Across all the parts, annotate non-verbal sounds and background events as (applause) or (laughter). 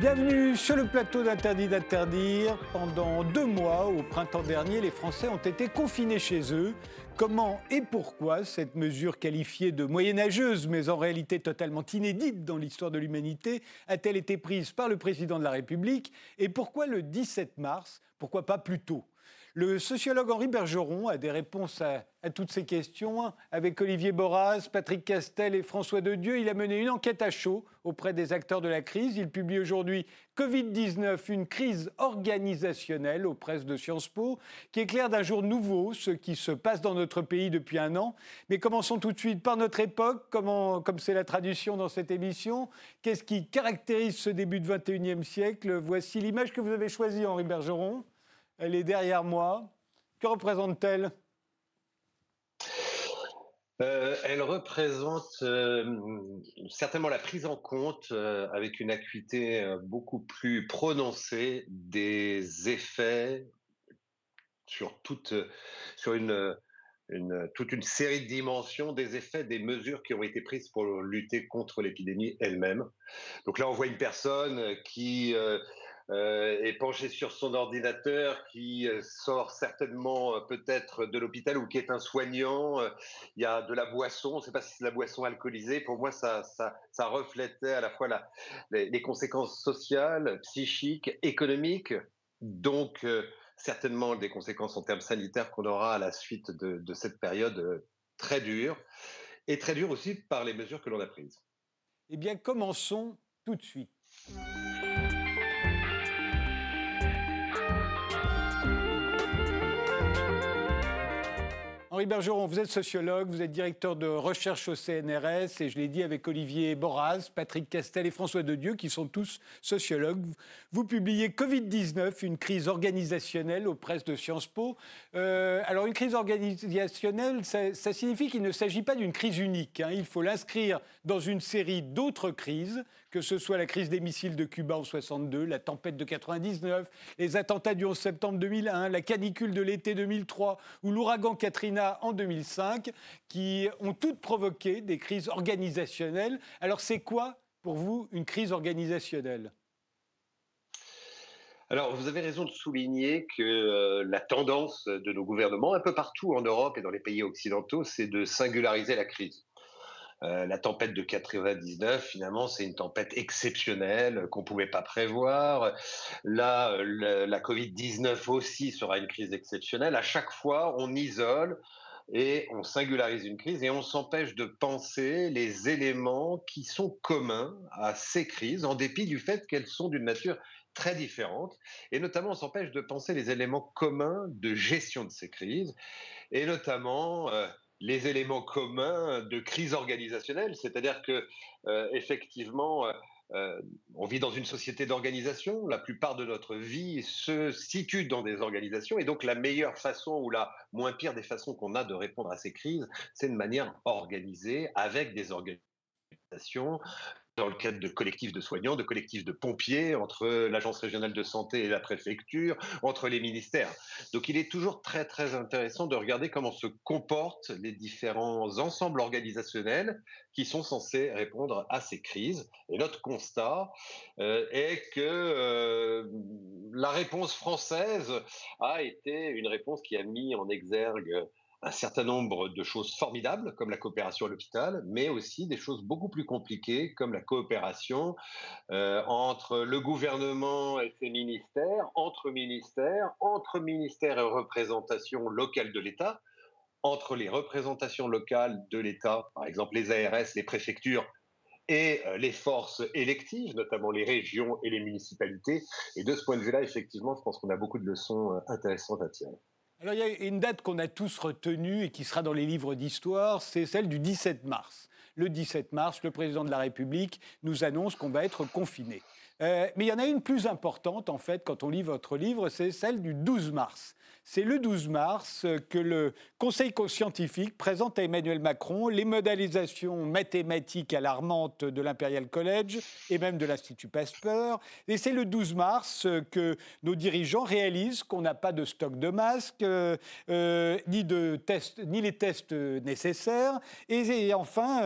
Bienvenue sur le plateau d'Interdit d'interdire. Pendant deux mois, au printemps dernier, les Français ont été confinés chez eux. Comment et pourquoi cette mesure qualifiée de moyenâgeuse, mais en réalité totalement inédite dans l'histoire de l'humanité, a-t-elle été prise par le président de la République? Et pourquoi le 17 mars? Pourquoi pas plus tôt? Le sociologue Henri Bergeron a des réponses à, toutes ces questions. Avec Olivier Boras, Patrick Castel et François Dedieu, il a mené une enquête à chaud auprès des acteurs de la crise. Il publie aujourd'hui Covid-19, une crise organisationnelle aux presses de Sciences Po, qui éclaire d'un jour nouveau ce qui se passe dans notre pays depuis un an. Mais commençons tout de suite par notre époque, comme c'est la tradition dans cette émission. Qu'est-ce qui caractérise ce début de 21e siècle? Voici l'image que vous avez choisie, Henri Bergeron. Elle est derrière moi. Que représente-t-elle? Euh, elle représente euh, certainement la prise en compte euh, avec une acuité beaucoup plus prononcée des effets sur toute, sur une, toute une série de dimensions des effets des mesures qui ont été prises pour lutter contre l'épidémie elle-même. Donc là, on voit une personne qui euh, est penché sur son ordinateur, qui euh, sort certainement euh, peut-être de l'hôpital ou qui est un soignant. Il y a de la boisson, on ne sait pas si c'est de la boisson alcoolisée. Pour moi, ça, reflétait à la fois les, conséquences sociales, psychiques, économiques, donc certainement des conséquences en termes sanitaires qu'on aura à la suite de cette période très dure, et très dure aussi par les mesures que l'on a prises. Eh bien, commençons tout de suite. Henri Bergeron, vous êtes sociologue, vous êtes directeur de recherche au CNRS et je l'ai dit avec Olivier Boraz, Patrick Castel et François Dedieu qui sont tous sociologues. Vous publiez Covid-19, une crise organisationnelle aux presses de Sciences Po. Euh, alors une crise organisationnelle, ça, signifie qu'il ne s'agit pas d'une crise unique. Hein. Il faut l'inscrire dans une série d'autres crises que ce soit la crise des missiles de Cuba en 62, la tempête de 99, les attentats du 11 septembre 2001, la canicule de l'été 2003 ou l'ouragan Katrina en 2005, qui ont toutes provoqué des crises organisationnelles. Alors c'est quoi pour vous une crise organisationnelle? Alors, vous avez raison de souligner que euh, la tendance de nos gouvernements, un peu partout en Europe et dans les pays occidentaux, c'est de singulariser la crise. Euh, la tempête de 99, finalement, c'est une tempête exceptionnelle qu'on ne pouvait pas prévoir. Là, la Covid-19 aussi sera une crise exceptionnelle. À chaque fois, on isole et on singularise une crise et on s'empêche de penser les éléments qui sont communs à ces crises, en dépit du fait qu'elles sont d'une nature très différente. Et notamment, on s'empêche de penser les éléments communs de gestion de ces crises, et notamment euh, les éléments communs de crise organisationnelle, c'est-à-dire que euh, effectivement, euh, euh, on vit dans une société d'organisation. La plupart de notre vie se situe dans des organisations, et donc la meilleure façon ou la moins pire des façons qu'on a de répondre à ces crises, c'est de manière organisée avec des organisations dans le cadre de collectifs de soignants, de collectifs de pompiers, entre l'Agence régionale de santé et la préfecture, entre les ministères. Donc il est toujours très très intéressant de regarder comment se comportent les différents ensembles organisationnels qui sont censés répondre à ces crises. Et notre constat euh, est que euh, la réponse française a été une réponse qui a mis en exergue un certain nombre de choses formidables, comme la coopération à l'hôpital, mais aussi des choses beaucoup plus compliquées, comme la coopération euh, entre le gouvernement et ses ministères, entre ministères, entre ministères et représentations locales de l'État, entre les représentations locales de l'État, par exemple les ARS, les préfectures, et euh, les forces électives, notamment les régions et les municipalités. Et de ce point de vue-là, effectivement, je pense qu'on a beaucoup de leçons euh, intéressantes à tirer. Alors il y a une date qu'on a tous retenue et qui sera dans les livres d'histoire, c'est celle du 17 mars. Le 17 mars, le président de la République nous annonce qu'on va être confiné. Euh, mais il y en a une plus importante, en fait, quand on lit votre livre, c'est celle du 12 mars. C'est le 12 mars que le Conseil scientifique présente à Emmanuel Macron les modélisations mathématiques alarmantes de l'Imperial College et même de l'Institut Pasteur. Et c'est le 12 mars que nos dirigeants réalisent qu'on n'a pas de stock de masques, ni, de tests, ni les tests nécessaires. Et, enfin,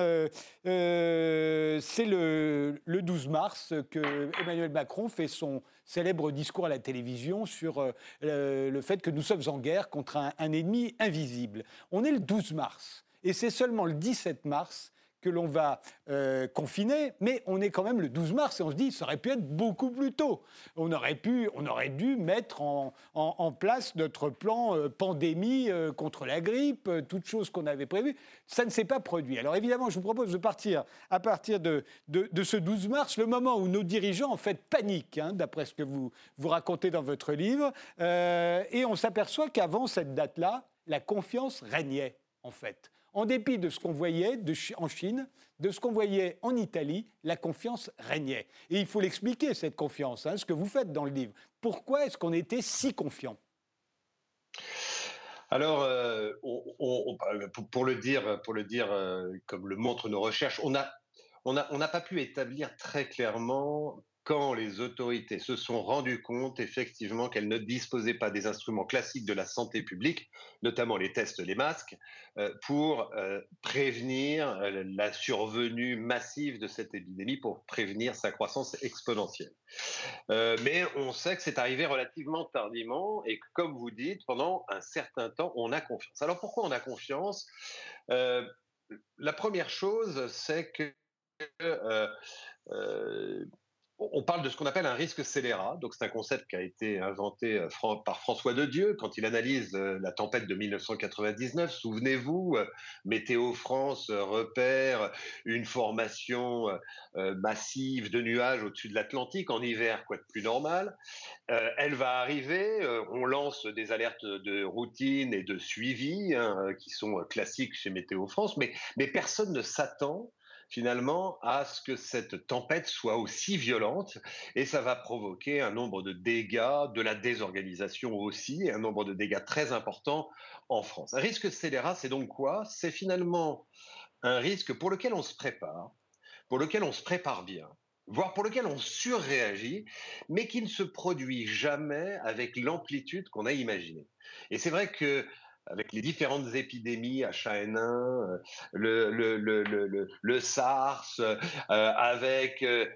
c'est le 12 mars que Emmanuel Macron fait son célèbre discours à la télévision sur le fait que nous sommes en guerre contre un, un ennemi invisible. On est le 12 mars. Et c'est seulement le 17 mars que l'on va euh, confiner, mais on est quand même le 12 mars et on se dit ça aurait pu être beaucoup plus tôt. On aurait, pu, on aurait dû mettre en, place notre plan euh, pandémie euh, contre la grippe, toutes choses qu'on avait prévues. Ça ne s'est pas produit. Alors évidemment, je vous propose de partir à partir de, ce 12 mars, le moment où nos dirigeants en fait paniquent, hein, d'après ce que vous, vous racontez dans votre livre, et on s'aperçoit qu'avant cette date-là, la confiance régnait en fait. En dépit de ce qu'on voyait en Chine, de ce qu'on voyait en Italie, la confiance régnait. Et il faut l'expliquer, cette confiance, hein, ce que vous faites dans le livre. Pourquoi est-ce qu'on était si confiant? Alors, euh, pour, le dire, pour le dire euh, comme le montrent nos recherches, on n'a pas pu établir très clairement quand les autorités se sont rendues compte effectivement qu'elles ne disposaient pas des instruments classiques de la santé publique, notamment les tests, les masques, euh, pour euh, prévenir euh, la survenue massive de cette épidémie, pour prévenir sa croissance exponentielle. mais on sait que c'est arrivé relativement tardivement et que, comme vous dites, pendant un certain temps, on a confiance. Alors pourquoi on a confiance? La première chose, c'est que on parle de ce qu'on appelle un risque scélérat. Donc, c'est un concept qui a été inventé euh, par François de Dieu quand il analyse euh, la tempête de 1999. Souvenez-vous, euh, Météo France repère une formation massive de nuages au-dessus de l'Atlantique en hiver, quoi de plus normal. Elle va arriver, on lance des alertes de routine et de suivi hein, qui sont classiques chez Météo France, mais, mais personne ne s'attend finalement à ce que cette tempête soit aussi violente et ça va provoquer un nombre de dégâts, de la désorganisation aussi, un nombre de dégâts très importants en France. Un risque scélérat, c'est donc quoi? C'est finalement un risque pour lequel on se prépare, pour lequel on se prépare bien, voire pour lequel on surréagit, mais qui ne se produit jamais avec l'amplitude qu'on a imaginée. Et c'est vrai que avec les différentes épidémies H1N1, euh, le, SARS, euh, avec euh,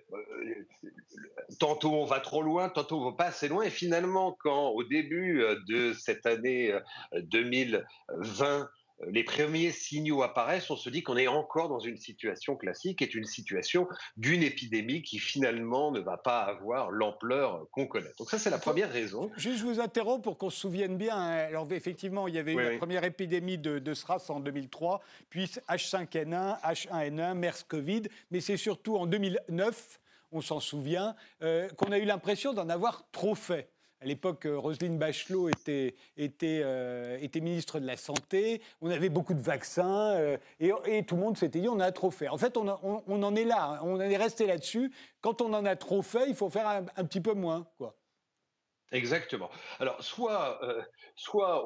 tantôt on va trop loin, tantôt on va pas assez loin. Et finalement, quand au début de cette année 2020, les premiers signaux apparaissent, on se dit qu'on est encore dans une situation classique, est une situation d'une épidémie qui finalement ne va pas avoir l'ampleur qu'on connaît. Donc ça, c'est la première raison. Juste, je vous interromps pour qu'on se souvienne bien. Hein. Alors effectivement, il y avait eu la première épidémie de, SRAS en 2003, puis H5N1, H1N1, MERS-Covid, mais c'est surtout en 2009, on s'en souvient, euh, qu'on a eu l'impression d'en avoir trop fait. À l'époque, euh, Roselyne Bachelot euh, était, ministre de la Santé. On avait beaucoup de vaccins euh, et, tout le monde s'était dit on a trop fait. En fait, on, en est là. Hein. on est resté là-dessus. Quand on en a trop fait, il faut faire un, petit peu moins. Quoi. Exactement. Alors, soit, soit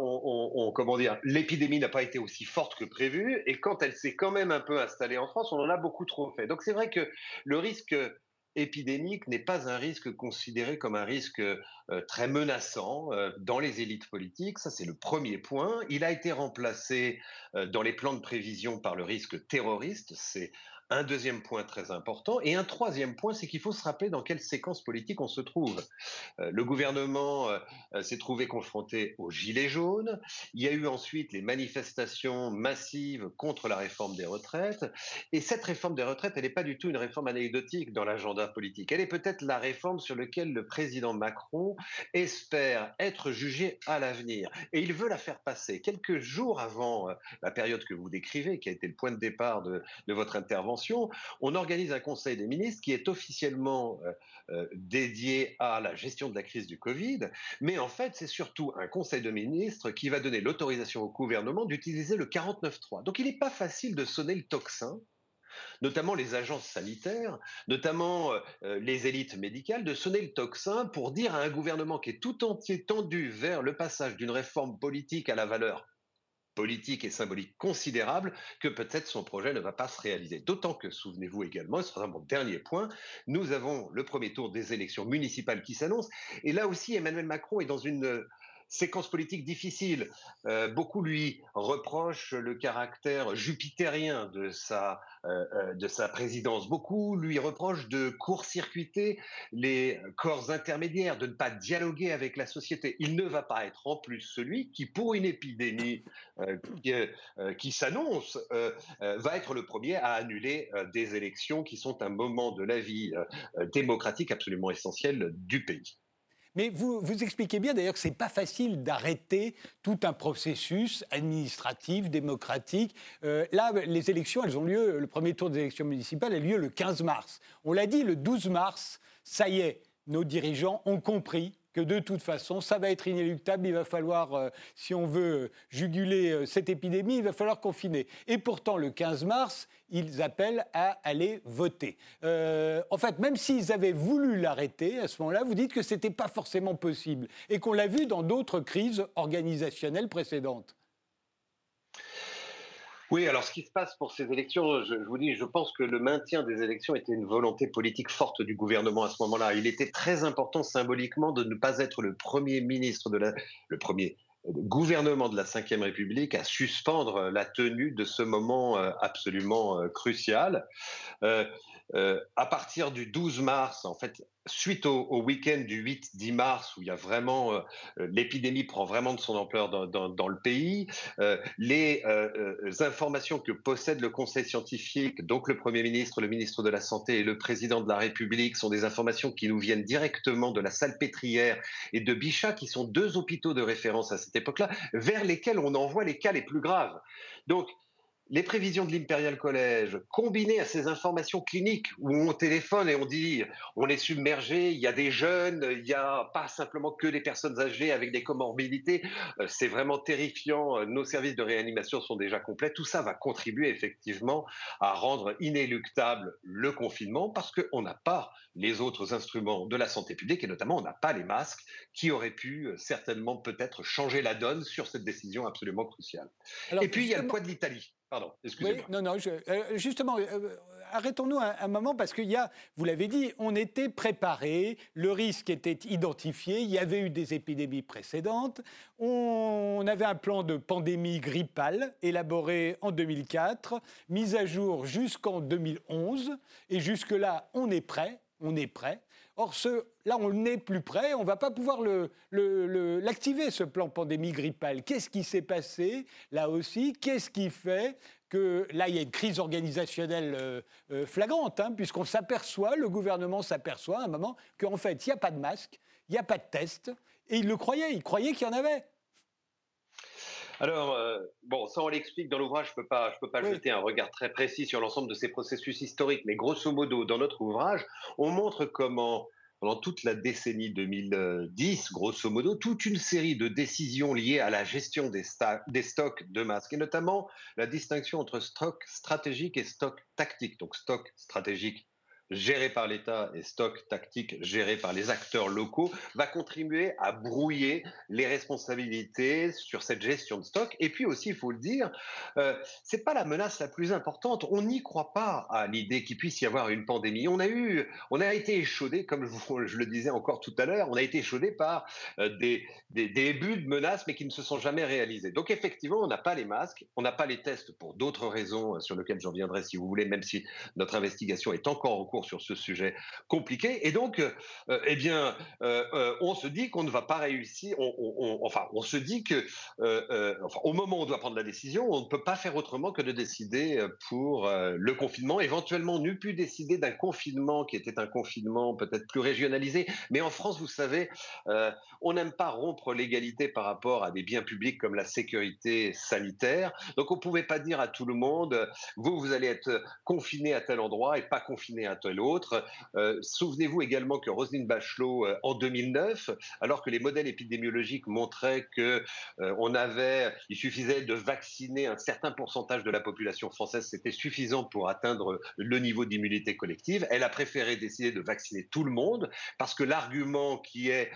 comment dire, l'épidémie n'a pas été aussi forte que prévu, et quand elle s'est quand même un peu installée en France, on en a beaucoup trop fait. Donc, c'est vrai que le risque épidémique n'est pas un risque considéré comme un risque euh, très menaçant euh, dans les élites politiques. Ça, c'est le premier point. Il a été remplacé euh, dans les plans de prévision par le risque terroriste. C'est un deuxième point très important. Et un troisième point, c'est qu'il faut se rappeler dans quelle séquence politique on se trouve. Euh, le gouvernement euh, euh, s'est trouvé confronté aux Gilets jaunes. Il y a eu ensuite les manifestations massives contre la réforme des retraites. Et cette réforme des retraites, elle n'est pas du tout une réforme anecdotique dans l'agenda politique. Elle est peut-être la réforme sur laquelle le président Macron espère être jugé à l'avenir. Et il veut la faire passer quelques jours avant la période que vous décrivez, qui a été le point de départ de, de votre intervention on organise un Conseil des ministres qui est officiellement euh, euh, dédié à la gestion de la crise du Covid, mais en fait, c'est surtout un Conseil de ministres qui va donner l'autorisation au gouvernement d'utiliser le 49.3. Donc il n'est pas facile de sonner le tocsin notamment les agences sanitaires, notamment euh, les élites médicales, de sonner le tocsin pour dire à un gouvernement qui est tout entier tendu vers le passage d'une réforme politique à la valeur politique et symbolique considérable que peut-être son projet ne va pas se réaliser. D'autant que, souvenez-vous également, et ce sera mon dernier point, nous avons le premier tour des élections municipales qui s'annoncent. Et là aussi, Emmanuel Macron est dans une séquence politique difficile. Euh, beaucoup lui reprochent le caractère jupitérien de sa, euh, euh, de sa présidence. Beaucoup lui reprochent de court-circuiter les corps intermédiaires, de ne pas dialoguer avec la société. Il ne va pas être en plus celui qui, pour une épidémie qui, qui s'annonce, va être le premier à annuler des élections qui sont un moment de la vie démocratique absolument essentiel du pays. Mais vous, vous expliquez bien d'ailleurs que ce n'est pas facile d'arrêter tout un processus administratif, démocratique. Euh, là, les élections, elles ont lieu, le premier tour des élections municipales a lieu le 15 mars. On l'a dit, le 12 mars, ça y est, nos dirigeants ont compris que de toute façon, ça va être inéluctable. Il va falloir, euh, si on veut juguler euh, cette épidémie, il va falloir confiner. Et pourtant, le 15 mars, ils appellent à aller voter. Euh, en fait, même s'ils avaient voulu l'arrêter, à ce moment-là, vous dites que ce n'était pas forcément possible et qu'on l'a vu dans d'autres crises organisationnelles précédentes. Oui, alors ce qui se passe pour ces élections, je, vous dis, je pense que le maintien des élections était une volonté politique forte du gouvernement à ce moment-là. Il était très important symboliquement de ne pas être le premier ministre de la, le premier gouvernement de la Ve République à suspendre la tenue de ce moment euh, absolument euh, crucial. Euh, à partir du 12 mars, en fait, suite au, week-end du 8-10 mars, où il y a vraiment l'épidémie prend vraiment de son ampleur dans, le pays, les informations que possède le Conseil scientifique, donc le Premier ministre, le ministre de la Santé et le Président de la République, sont des informations qui nous viennent directement de la Salpêtrière et de Bichat, qui sont deux hôpitaux de référence à cette époque-là, vers lesquels on envoie les cas les plus graves. Donc, les prévisions de l'Imperial College, combinées à ces informations cliniques où on téléphone et on dit on est submergé, il y a des jeunes, il n'y a pas simplement que des personnes âgées avec des comorbidités, euh, c'est vraiment terrifiant, euh, nos services de réanimation sont déjà complets, tout ça va contribuer effectivement à rendre inéluctable le confinement parce qu'on n'a pas les autres instruments de la santé publique et notamment on n'a pas les masques qui auraient pu euh, certainement peut-être changer la donne sur cette décision absolument cruciale. et puis il y a le poids de l'Italie. Oui, non, non, euh, justement, euh, arrêtons-nous un, moment parce qu'il y a, vous l'avez dit, on était préparé, le risque était identifié, il y avait eu des épidémies précédentes, on, avait un plan de pandémie grippale élaboré en 2004, mis à jour jusqu'en 2011, et jusque-là, on est prêt, on est prêt. Or, là, on n'est plus prêt, on ne va pas pouvoir l'activer, ce plan pandémie grippale. Qu'est-ce qui s'est passé là aussi? Qu'est-ce qui fait que là, il y a une crise organisationnelle euh, euh, flagrante, hein, puisqu'on s'aperçoit, le gouvernement s'aperçoit à un moment qu'en fait, il n'y a pas de masque, il n'y a pas de test, et il le croyait, il croyait qu'il y en avait. Alors, euh, bon, ça on l'explique dans l'ouvrage, je ne peux pas, je peux pas jeter un regard très précis sur l'ensemble de ces processus historiques, mais grosso modo, dans notre ouvrage, on montre comment pendant toute la décennie 2010, grosso modo, toute une série de décisions liées à la gestion des, des, stocks de masques, et notamment la distinction entre stock stratégique et stock tactique. Donc stock stratégique, géré par l'État et stock tactique géré par les acteurs locaux va contribuer à brouiller les responsabilités sur cette gestion de stock. Et puis aussi, il faut le dire, euh, c'est pas la menace la plus importante. On n'y croit pas à l'idée qu'il puisse y avoir une pandémie. On a eu, on a été échaudé, comme je, le disais encore tout à l'heure, on a été échaudé par euh, des, des, débuts de menaces, mais qui ne se sont jamais réalisés. Donc effectivement, on n'a pas les masques, on n'a pas les tests pour d'autres raisons euh, sur lesquelles j'en viendrai si vous voulez, même si notre investigation est encore en cours sur ce sujet compliqué. Et donc, euh, eh bien, euh, euh, on se dit qu'on ne va pas réussir. enfin, on se dit que, au moment où on doit prendre la décision, on ne peut pas faire autrement que de décider pour le confinement. Éventuellement, on eût pu décider d'un confinement qui était un confinement peut-être plus régionalisé. Mais en France, vous savez, on n'aime pas rompre l'égalité par rapport à des biens publics comme la sécurité sanitaire. Donc, on ne pouvait pas dire à tout le monde, vous, vous allez être confiné à tel endroit et pas confiné à tel l'autre. Euh, souvenez-vous également que Roselyne Bachelot, euh, en 2009, alors que les modèles épidémiologiques montraient que euh, on avait, il suffisait de vacciner un certain pourcentage de la population française, c'était suffisant pour atteindre le niveau d'immunité collective. Elle a préféré décider de vacciner tout le monde parce que l'argument qui est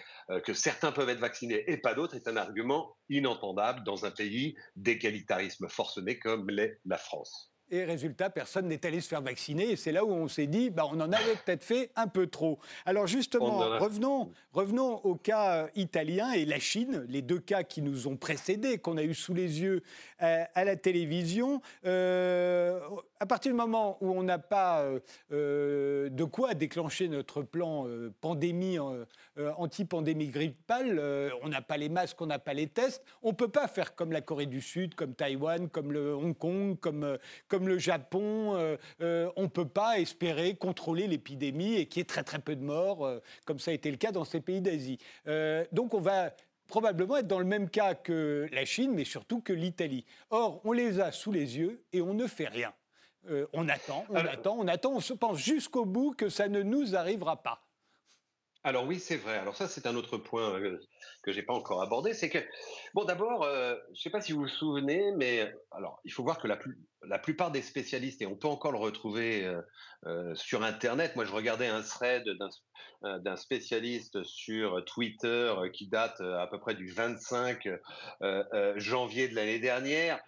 que certains peuvent être vaccinés et pas d'autres est un argument inentendable dans un pays d'égalitarisme forcené comme l'est la France. Et résultat, personne n'est allé se faire vacciner. Et c'est là où on s'est dit, bah, on en avait peut-être fait un peu trop. Alors justement, revenons, revenons au cas euh, italien et la Chine, les deux cas qui nous ont précédés, qu'on a eu sous les yeux euh, à, la télévision. Euh, à partir du moment où on n'a pas de quoi déclencher notre plan pandémie, anti-pandémie grippale, on n'a pas les masques, on n'a pas les tests, on ne peut pas faire comme la Corée du Sud, comme Taïwan, comme le Hong Kong, comme comme le Japon, euh, euh, on ne peut pas espérer contrôler l'épidémie et qu'il y ait très très peu de morts, euh, comme ça a été le cas dans ces pays d'Asie. donc on va probablement être dans le même cas que la Chine, mais surtout que l'Italie. Or, on les a sous les yeux et on ne fait rien. on attend, on attend, on attend, on se pense jusqu'au bout que ça ne nous arrivera pas. Alors oui, c'est vrai. Alors ça, c'est un autre point euh, que j'ai pas encore abordé. C'est que, bon, d'abord, euh, je sais pas si vous vous souvenez, mais alors il faut voir que la, plupart des spécialistes, et on peut encore le retrouver euh, sur Internet. Moi, je regardais un thread d'un spécialiste sur Twitter qui date à peu près du 25 janvier de l'année dernière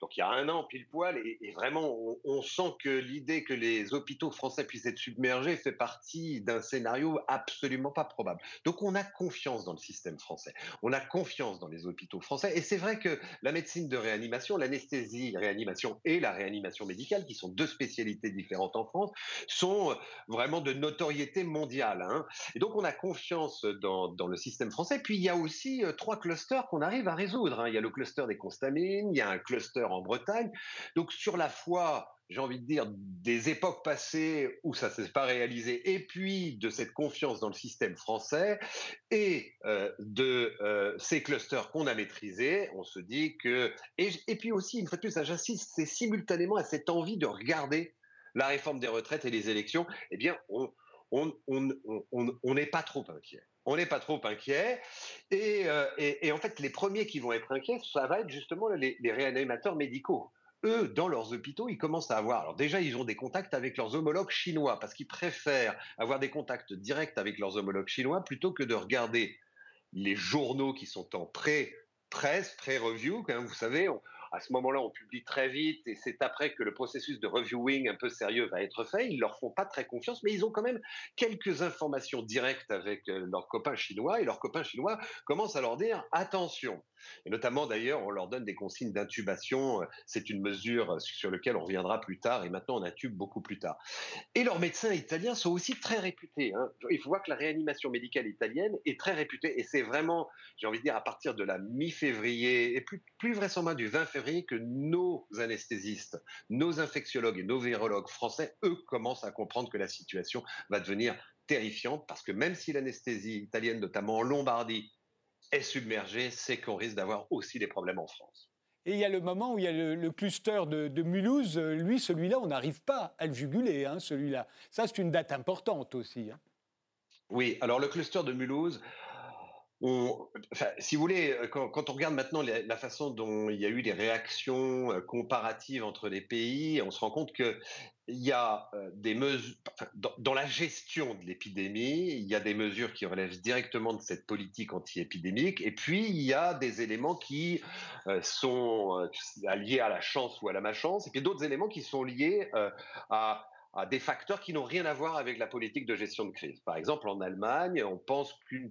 donc il y a un an pile poil, et, vraiment on, sent que l'idée que les hôpitaux français puissent être submergés fait partie d'un scénario absolument pas probable. Donc on a confiance dans le système français, on a confiance dans les hôpitaux français, et c'est vrai que la médecine de réanimation, l'anesthésie, réanimation et la réanimation médicale, qui sont deux spécialités différentes en France, sont vraiment de notoriété mondiale. Hein. Et donc on a confiance dans, le système français. Puis il y a aussi euh, trois clusters qu'on arrive à résoudre. Hein. Il y a le cluster des constamines, il y a un cluster en Bretagne. Donc sur la foi, j'ai envie de dire, des époques passées où ça ne s'est pas réalisé, et puis de cette confiance dans le système français, et euh, de euh, ces clusters qu'on a maîtrisés, on se dit que... Et, puis aussi, une fois de plus, j'insiste, c'est simultanément à cette envie de regarder la réforme des retraites et les élections, eh bien, on on n'est pas trop inquiet on n'est pas trop inquiet. Euh, et, en fait, les premiers qui vont être inquiets, ça va être justement les, réanimateurs médicaux. Eux, dans leurs hôpitaux, ils commencent à avoir. Alors déjà, ils ont des contacts avec leurs homologues chinois parce qu'ils préfèrent avoir des contacts directs avec leurs homologues chinois plutôt que de regarder les journaux qui sont en pré-presse, pré-review. Vous savez, à ce moment-là, on publie très vite et c'est après que le processus de reviewing un peu sérieux va être fait. Ils leur font pas très confiance, mais ils ont quand même quelques informations directes avec euh, leurs copains chinois et leurs copains chinois commencent à leur dire attention. Et notamment, d'ailleurs, on leur donne des consignes d'intubation. C'est une mesure sur laquelle on reviendra plus tard. Et maintenant, on intube beaucoup plus tard. Et leurs médecins italiens sont aussi très réputés. Hein. Il faut voir que la réanimation médicale italienne est très réputée. Et c'est vraiment, j'ai envie de dire, à partir de la mi-février, et plus, plus vraisemblablement du 20 février, que nos anesthésistes, nos infectiologues et nos virologues français, eux, commencent à comprendre que la situation va devenir terrifiante. Parce que même si l'anesthésie italienne, notamment en Lombardie, est submergé, c'est qu'on risque d'avoir aussi des problèmes en France. Et il y a le moment où il y a le, cluster de, Mulhouse. Lui, celui-là, on n'arrive pas à le juguler, hein, celui-là. Ça, c'est une date importante aussi. Hein. Oui, alors le cluster de Mulhouse, si vous voulez, euh, quand, on regarde maintenant la, façon dont il y a eu des réactions euh, comparatives entre les pays, on se rend compte qu'il y a euh, des mesures, dans, la gestion de l'épidémie, il y a des mesures qui relèvent directement de cette politique anti-épidémique, et puis il y a des éléments qui sont liés à la chance ou à la malchance, et puis d'autres éléments qui sont liés à à des facteurs qui n'ont rien à voir avec la politique de gestion de crise. Par exemple, en Allemagne, on pense qu'une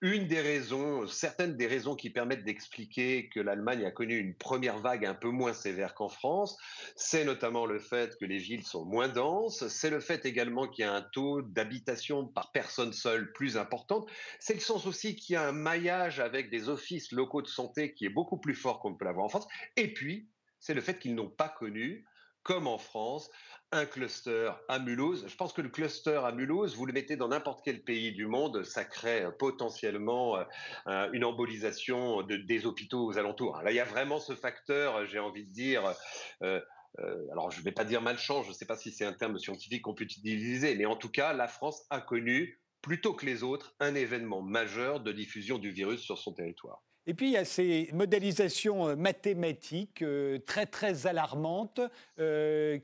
une des raisons, certaines des raisons qui permettent d'expliquer que l'Allemagne a connu une première vague un peu moins sévère qu'en France, c'est notamment le fait que les villes sont moins denses, c'est le fait également qu'il y a un taux d'habitation par personne seule plus important, c'est le sens aussi qu'il y a un maillage avec des offices locaux de santé qui est beaucoup plus fort qu'on ne peut l'avoir en France, et puis c'est le fait qu'ils n'ont pas connu comme en France, un cluster à Mulhouse. Je pense que le cluster à Mulhouse, vous le mettez dans n'importe quel pays du monde, ça crée potentiellement euh, une embolisation des hôpitaux aux alentours. Là, il y a vraiment ce facteur, j'ai envie de dire. Euh, euh, alors, je ne vais pas dire malchance, je ne sais pas si c'est un terme scientifique qu'on peut utiliser, mais en tout cas, la France a connu, plutôt que les autres, un événement majeur de diffusion du virus sur son territoire. Et puis il y a ces modélisations mathématiques très très alarmantes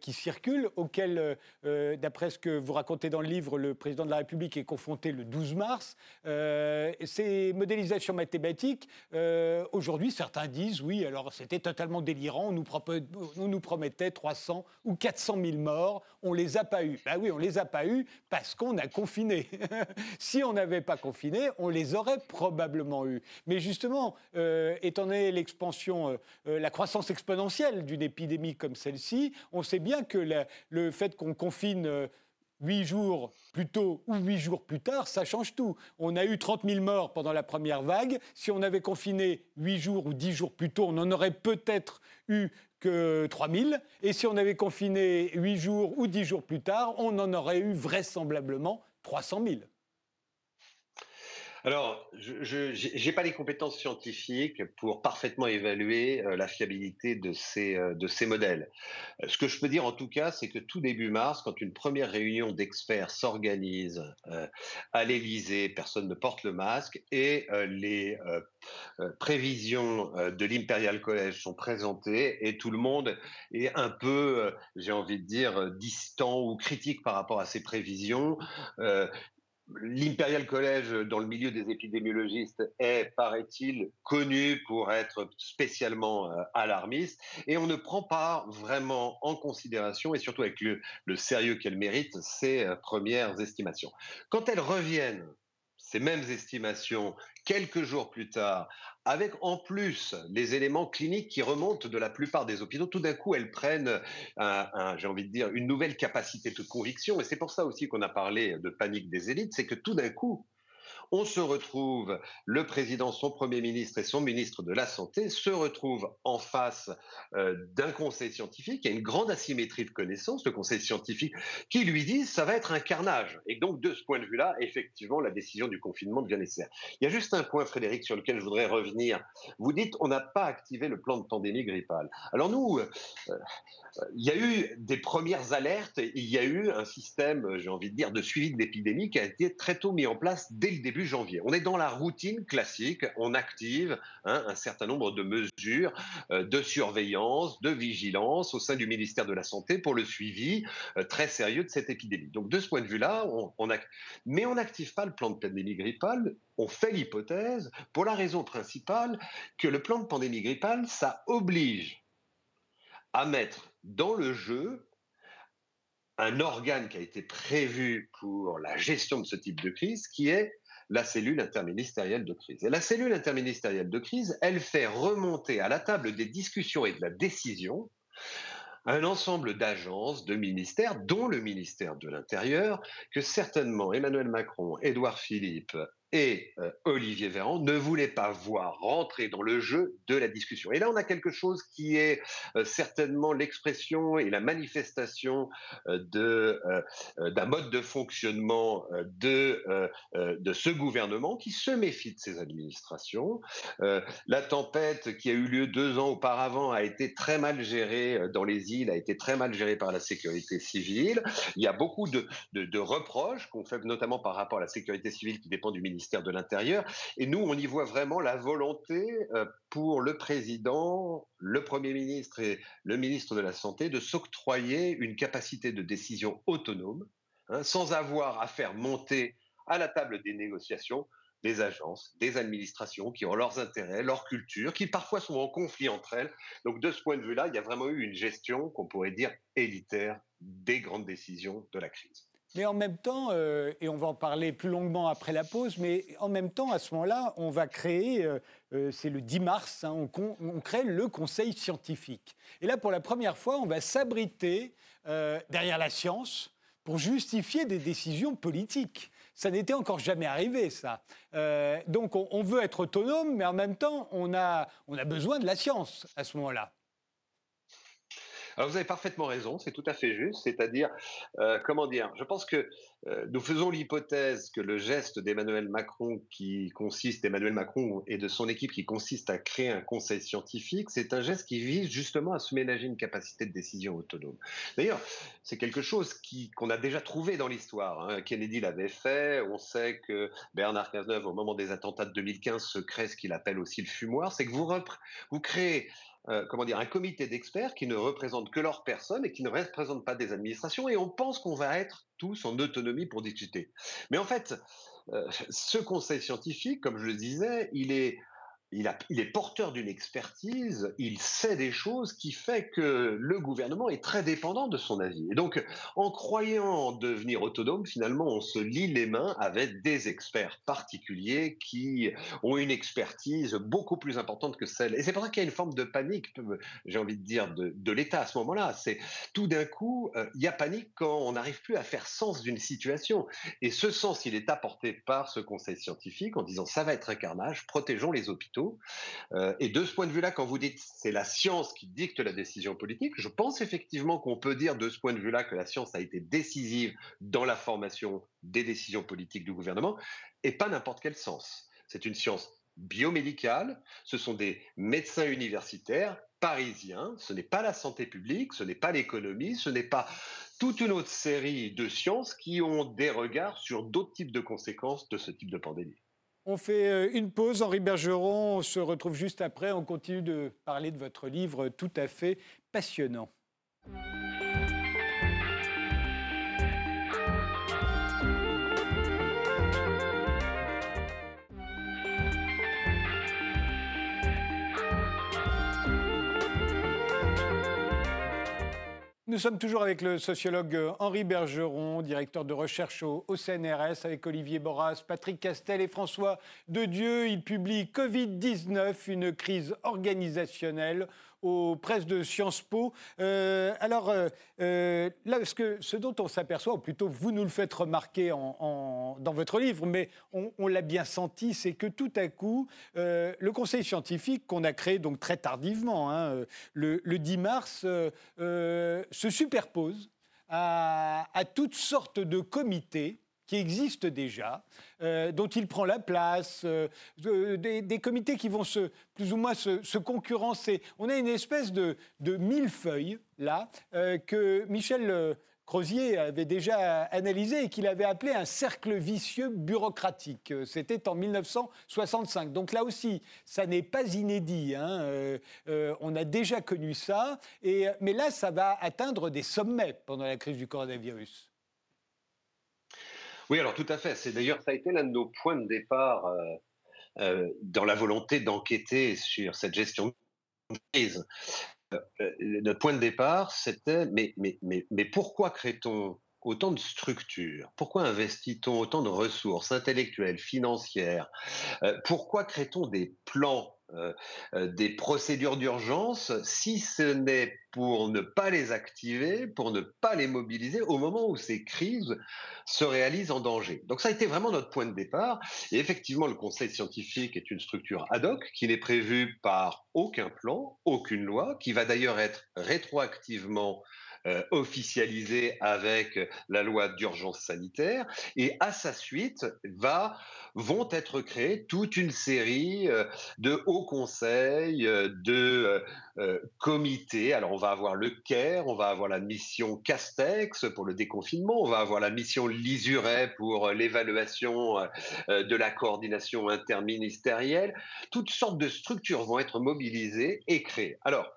qui circulent, auxquelles, d'après ce que vous racontez dans le livre, le président de la République est confronté le 12 mars. ces modélisations mathématiques, aujourd'hui certains disent oui, alors c'était totalement délirant, on nous, on nous promettait 300 ou 400 000 morts, on les a pas eus. Ben oui, on les a pas eus parce qu'on a confiné. (laughs) si on n'avait pas confiné, on les aurait probablement eus. Mais justement, euh, étant donné l'expansion, euh, euh, la croissance exponentielle d'une épidémie comme celle-ci, on sait bien que le fait qu'on confine huit jours plus tôt ou huit jours plus tard, ça change tout. On a eu 30 000 morts pendant la première vague. Si on avait confiné huit jours ou dix jours plus tôt, on en aurait peut-être eu que 3 000. Et si on avait confiné huit jours ou dix jours plus tard, on en aurait eu vraisemblablement 300 000. Alors, je n'ai pas les compétences scientifiques pour parfaitement évaluer euh, la fiabilité de ces, euh, modèles. Euh, ce que je peux dire en tout cas, c'est que tout début mars, quand une première réunion d'experts s'organise à l'Élysée, personne ne porte le masque et les prévisions de l'Imperial College sont présentées et tout le monde est un peu, j'ai envie de dire, distant ou critique par rapport à ces prévisions. L'Imperial College, dans le milieu des épidémiologistes, est, paraît-il, connu pour être spécialement euh, alarmiste, et on ne prend pas vraiment en considération, et surtout avec le, sérieux qu'elle mérite, ces euh, premières estimations. Quand elles reviennent ces mêmes estimations quelques jours plus tard, avec en plus les éléments cliniques qui remontent de la plupart des hôpitaux, tout d'un coup, elles prennent, j'ai envie de dire, une nouvelle capacité de conviction. Et c'est pour ça aussi qu'on a parlé de panique des élites, c'est que tout d'un coup, on se retrouve, le président, son Premier ministre et son ministre de la Santé se retrouvent en face euh, d'un conseil scientifique. Il y a une grande asymétrie de connaissances, le conseil scientifique qui lui dit ça va être un carnage. Et donc, de ce point de vue-là, effectivement, la décision du confinement devient nécessaire. Il y a juste un point, Frédéric, sur lequel je voudrais revenir. Vous dites on n'a pas activé le plan de pandémie grippale. Alors nous, euh, euh, il y a eu des premières alertes, il y a eu un système, j'ai envie de dire, de suivi de l'épidémie qui a été très tôt mis en place dès le début janvier. On est dans la routine classique, on active hein, un certain nombre de mesures euh, de surveillance, de vigilance au sein du ministère de la Santé pour le suivi euh, très sérieux de cette épidémie. Donc de ce point de vue-là, on, mais on n'active pas le plan de pandémie grippale, on fait l'hypothèse pour la raison principale que le plan de pandémie grippale, ça oblige à mettre dans le jeu un organe qui a été prévu pour la gestion de ce type de crise, qui est la cellule interministérielle de crise. Et la cellule interministérielle de crise, elle fait remonter à la table des discussions et de la décision un ensemble d'agences, de ministères, dont le ministère de l'Intérieur, que certainement Emmanuel Macron, Édouard Philippe et euh, Olivier Véran ne voulaient pas voir rentrer dans le jeu de la discussion. Et là, on a quelque chose qui est euh, certainement l'expression et la manifestation euh, d'un mode de fonctionnement de, de ce gouvernement qui se méfie de ses administrations. la tempête qui a eu lieu deux ans auparavant a été très mal gérée dans les îles, a été très mal gérée par la sécurité civile. Il y a beaucoup de, de, de reproches qu'on fait notamment par rapport à la sécurité civile qui dépend du ministère de l'Intérieur. Et nous, on y voit vraiment la volonté euh, pour le président, le Premier ministre et le ministre de la Santé de s'octroyer une capacité de décision autonome, hein, sans avoir à faire monter à la table des négociations des agences, des administrations qui ont leurs intérêts, leur culture, qui parfois sont en conflit entre elles. Donc de ce point de vue-là, il y a vraiment eu une gestion qu'on pourrait dire élitaire des grandes décisions de la crise. Mais en même temps, euh, et on va en parler plus longuement après la pause, mais en même temps, à ce moment-là, on va créer, euh, euh, c'est le 10 mars, hein, on, crée le Conseil scientifique. Et là, pour la première fois, on va s'abriter derrière la science pour justifier des décisions politiques. Ça n'était encore jamais arrivé, ça. donc, on, veut être autonome, mais en même temps, on a, on a besoin de la science à ce moment-là. Alors vous avez parfaitement raison, c'est tout à fait juste. C'est-à-dire, euh, comment dire, je pense que euh, nous faisons l'hypothèse que le geste d'Emmanuel Macron, qui consiste, d'Emmanuel Macron et de son équipe, qui consiste à créer un conseil scientifique, c'est un geste qui vise justement à se ménager une capacité de décision autonome. D'ailleurs, c'est quelque chose qu'on a déjà trouvé dans l'histoire. Hein. Kennedy l'avait fait. On sait que Bernard Cazeneuve, au moment des attentats de 2015, se crée ce qu'il appelle aussi le fumoir. C'est que vous, vous créez euh, comment dire, un comité d'experts qui ne représente que leur personne et qui ne représente pas des administrations, et on pense qu'on va être tous en autonomie pour discuter. Mais en fait, euh, ce conseil scientifique, comme je le disais, il est il, est porteur d'une expertise, il sait des choses qui fait que le gouvernement est très dépendant de son avis. Et donc, en croyant devenir autonome, finalement, on se lie les mains avec des experts particuliers qui ont une expertise beaucoup plus importante que celle. Et c'est pour ça qu'il y a une forme de panique, j'ai envie de dire, de, l'État à ce moment-là. C'est tout d'un coup, euh, il y a panique quand on n'arrive plus à faire sens d'une situation. Et ce sens, il est apporté par ce conseil scientifique en disant ça va être un carnage, protégeons les hôpitaux euh, et de ce point de vue-là, quand vous dites c'est la science qui dicte la décision politique, je pense effectivement qu'on peut dire de ce point de vue-là que la science a été décisive dans la formation des décisions politiques du gouvernement, et pas n'importe quel sens. C'est une science biomédicale, ce sont des médecins universitaires parisiens, ce n'est pas la santé publique, ce n'est pas l'économie, ce n'est pas toute une autre série de sciences qui ont des regards sur d'autres types de conséquences de ce type de pandémie. On fait euh, une pause. Henri Bergeron, on se retrouve juste après. On continue de parler de votre livre tout à fait passionnant. Nous sommes toujours avec le sociologue Henri Bergeron, directeur de recherche au, CNRS, avec Olivier Boras, Patrick Castel et François Dedieu. Il publie Covid-19, une crise organisationnelle aux presses de Sciences Po. Euh, alors, euh, euh, là, ce, que, ce dont on s'aperçoit, ou plutôt vous nous le faites remarquer dans votre livre, mais on, l'a bien senti, c'est que tout à coup, le conseil scientifique qu'on a créé donc très tardivement, hein, le, 10 mars, se superpose à toutes sortes de comités qui existent déjà, euh, dont il prend la place, euh, des, comités qui vont plus ou moins se, concurrencer. On a une espèce de, millefeuille, là, euh, que Michel Crozier avait déjà analysé et qu'il avait appelé un cercle vicieux bureaucratique. C'était en 1965. Donc là aussi, ça n'est pas inédit. Hein. on a déjà connu ça. Mais là, ça va atteindre des sommets pendant la crise du coronavirus. Oui, alors tout à fait. C'est d'ailleurs, ça a été l'un de nos points de départ euh, euh, dans la volonté d'enquêter sur cette gestion de crise. Euh, notre point de départ, c'était mais, mais, pourquoi crée-t-on autant de structures? Pourquoi investit-on autant de ressources intellectuelles, financières? Pourquoi crée-t-on des plans euh, euh, des procédures d'urgence, si ce n'est pour ne pas les activer, pour ne pas les mobiliser au moment où ces crises se réalisent en danger. Donc ça a été vraiment notre point de départ. Et effectivement, le Conseil scientifique est une structure ad hoc qui n'est prévue par aucun plan, aucune loi, qui va d'ailleurs être rétroactivement euh, officialisée avec la loi d'urgence sanitaire. Et à sa suite, vont être créées toute une série euh, de hauts conseils, euh, de comités. Alors, on va avoir le CAIR, on va avoir la mission Castex pour le déconfinement, on va avoir la mission Lisuret pour l'évaluation de la coordination interministérielle. Toutes sortes de structures vont être mobilisées et créées. Alors,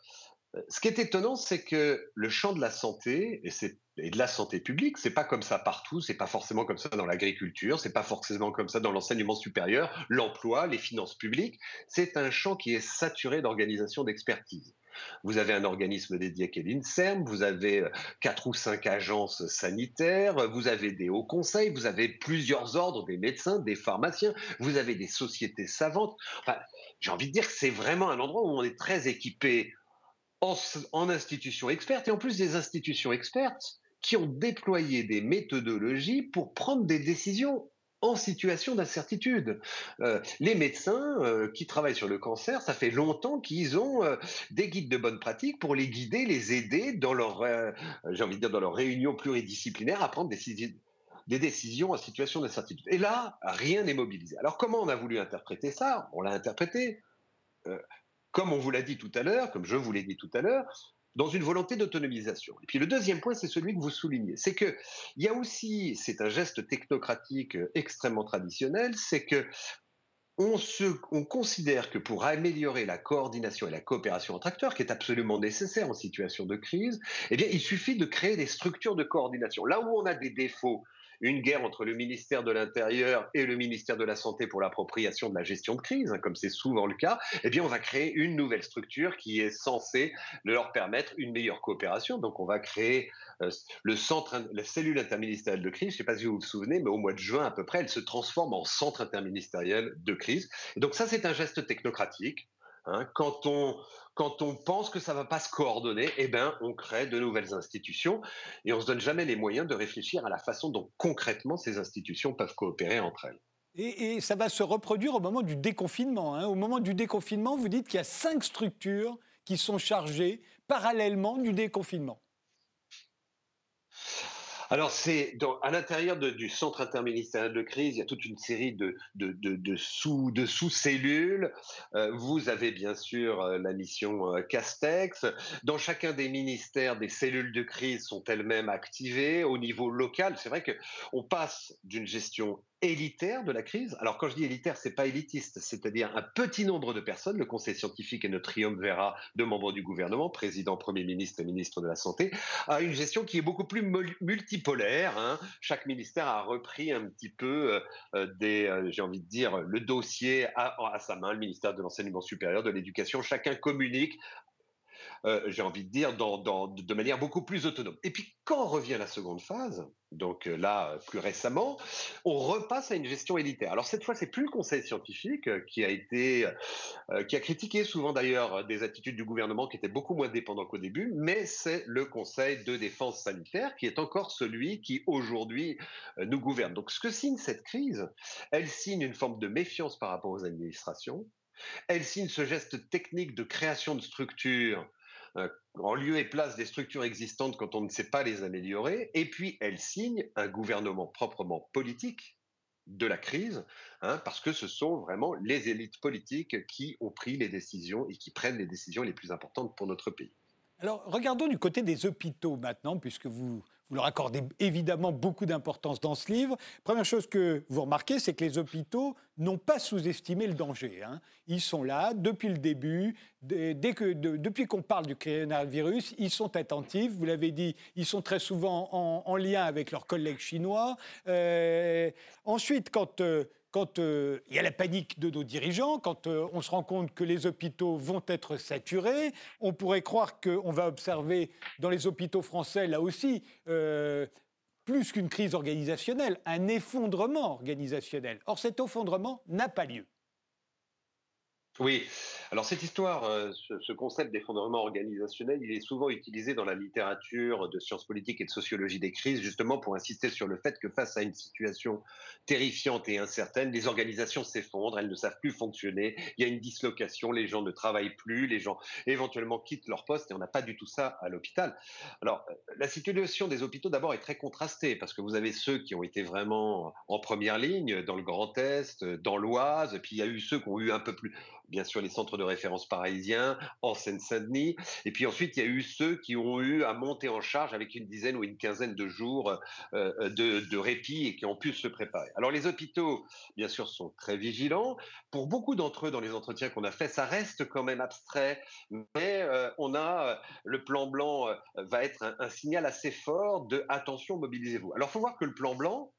ce qui est étonnant, c'est que le champ de la santé et, de la santé publique, c'est pas comme ça partout, c'est pas forcément comme ça dans l'agriculture, c'est pas forcément comme ça dans l'enseignement supérieur, l'emploi, les finances publiques. C'est un champ qui est saturé d'organisations d'expertise. Vous avez un organisme dédié qui est l'INSERM, vous avez euh, quatre ou cinq agences sanitaires, vous avez des hauts conseils, vous avez plusieurs ordres, des médecins, des pharmaciens, vous avez des sociétés savantes. Enfin, j'ai envie de dire que c'est vraiment un endroit où on est très équipé en, institutions expertes, et en plus des institutions expertes qui ont déployé des méthodologies pour prendre des décisions en situation d'incertitude. Euh, les médecins euh, qui travaillent sur le cancer, ça fait longtemps qu'ils ont euh, des guides de bonne pratique pour les guider, les aider dans leur, j'ai envie de dire, dans leur réunion pluridisciplinaire à prendre des, des décisions en situation d'incertitude. Et là, rien n'est mobilisé. Alors comment on a voulu interpréter ça? On l'a interprété, comme on vous l'a dit tout à l'heure, comme je vous l'ai dit tout à l'heure, dans une volonté d'autonomisation. Et puis le deuxième point, c'est celui que vous soulignez. C'est qu'il y a aussi, c'est un geste technocratique euh, extrêmement traditionnel, c'est que on, se, on, considère que pour améliorer la coordination et la coopération entre acteurs, qui est absolument nécessaire en situation de crise, eh bien, il suffit de créer des structures de coordination. Là où on a des défauts une guerre entre le ministère de l'Intérieur et le ministère de la Santé pour l'appropriation de la gestion de crise, hein, comme c'est souvent le cas, eh bien, on va créer une nouvelle structure qui est censée leur permettre une meilleure coopération. Donc, on va créer euh, le centre, la cellule interministérielle de crise. Je ne sais pas si vous vous souvenez, mais au mois de juin à peu près, elle se transforme en centre interministériel de crise. Et donc, ça, c'est un geste technocratique. Hein. quand on quand on pense que ça va pas se coordonner, eh ben, on crée de nouvelles institutions et on se donne jamais les moyens de réfléchir à la façon dont concrètement ces institutions peuvent coopérer entre elles. Et, ça va se reproduire au moment du déconfinement. Hein. Au moment du déconfinement, vous dites qu'il y a cinq structures qui sont chargées parallèlement du déconfinement. Alors, c'est à l'intérieur du centre interministériel de crise, il y a toute une série de, sous, de sous-cellules. Euh, vous avez bien sûr euh, la mission euh, Castex. Dans chacun des ministères, des cellules de crise sont elles-mêmes activées au niveau local. C'est vrai qu'on passe d'une gestion élitaire de la crise. Alors quand je dis élitaire, c'est pas élitiste, c'est-à-dire un petit nombre de personnes, le conseil scientifique et notre triumvirat de membres du gouvernement, président, premier ministre et ministre de la santé, à une gestion qui est beaucoup plus multipolaire. Hein. Chaque ministère a repris un petit peu euh, euh, des, euh, j'ai envie de dire, le dossier à, à sa main, le ministère de l'enseignement supérieur, de l'éducation. Chacun communique euh, j'ai envie de dire, de manière beaucoup plus autonome. Et puis quand revient la seconde phase, donc euh, là, plus récemment, on repasse à une gestion élitaire. Alors cette fois, c'est plus le Conseil scientifique euh, qui a été, qui a critiqué souvent d'ailleurs des attitudes du gouvernement qui étaient beaucoup moins dépendants qu'au début, mais c'est le Conseil de défense sanitaire qui est encore celui qui aujourd'hui nous gouverne. Donc ce que signe cette crise, elle signe une forme de méfiance par rapport aux administrations. Elle signe ce geste technique de création de structures en lieu et place des structures existantes quand on ne sait pas les améliorer, et puis elle signe un gouvernement proprement politique de la crise, hein, parce que ce sont vraiment les élites politiques qui ont pris les décisions et qui prennent les décisions les plus importantes pour notre pays. Alors regardons du côté des hôpitaux maintenant, puisque vous, vous leur accordez évidemment beaucoup d'importance dans ce livre. Première chose que vous remarquez, c'est que les hôpitaux n'ont pas sous-estimé le danger. Hein. Ils sont là depuis le début. Dès que, depuis qu'on parle du coronavirus, ils sont attentifs. Vous l'avez dit, ils sont très souvent en, lien avec leurs collègues chinois. Euh, ensuite, quand euh, quand euh, il y a la panique de nos dirigeants, quand euh, on se rend compte que les hôpitaux vont être saturés, on pourrait croire qu'on va observer dans les hôpitaux français, là aussi, euh, plus qu'une crise organisationnelle, un effondrement organisationnel. Or, cet effondrement n'a pas lieu. Oui, alors cette histoire, euh, ce, concept d'effondrement organisationnel, il est souvent utilisé dans la littérature de sciences politiques et de sociologie des crises, justement pour insister sur le fait que face à une situation terrifiante et incertaine, les organisations s'effondrent, elles ne savent plus fonctionner, il y a une dislocation, les gens ne travaillent plus, les gens éventuellement quittent leur poste et on n'a pas du tout ça à l'hôpital. Alors la situation des hôpitaux d'abord est très contrastée parce que vous avez ceux qui ont été vraiment en première ligne dans le Grand Est, dans l'Oise, puis il y a eu ceux qui ont eu un peu plus bien sûr les centres de référence parisiens, en Seine-Saint-Denis, et puis ensuite il y a eu ceux qui ont eu à monter en charge avec une dizaine ou une quinzaine de jours euh, de, répit et qui ont pu se préparer. Alors les hôpitaux, bien sûr, sont très vigilants. Pour beaucoup d'entre eux, dans les entretiens qu'on a faits, ça reste quand même abstrait, mais euh, on a euh, le plan blanc va être un, un signal assez fort de attention, mobilisez-vous. Alors il faut voir que le plan blanc,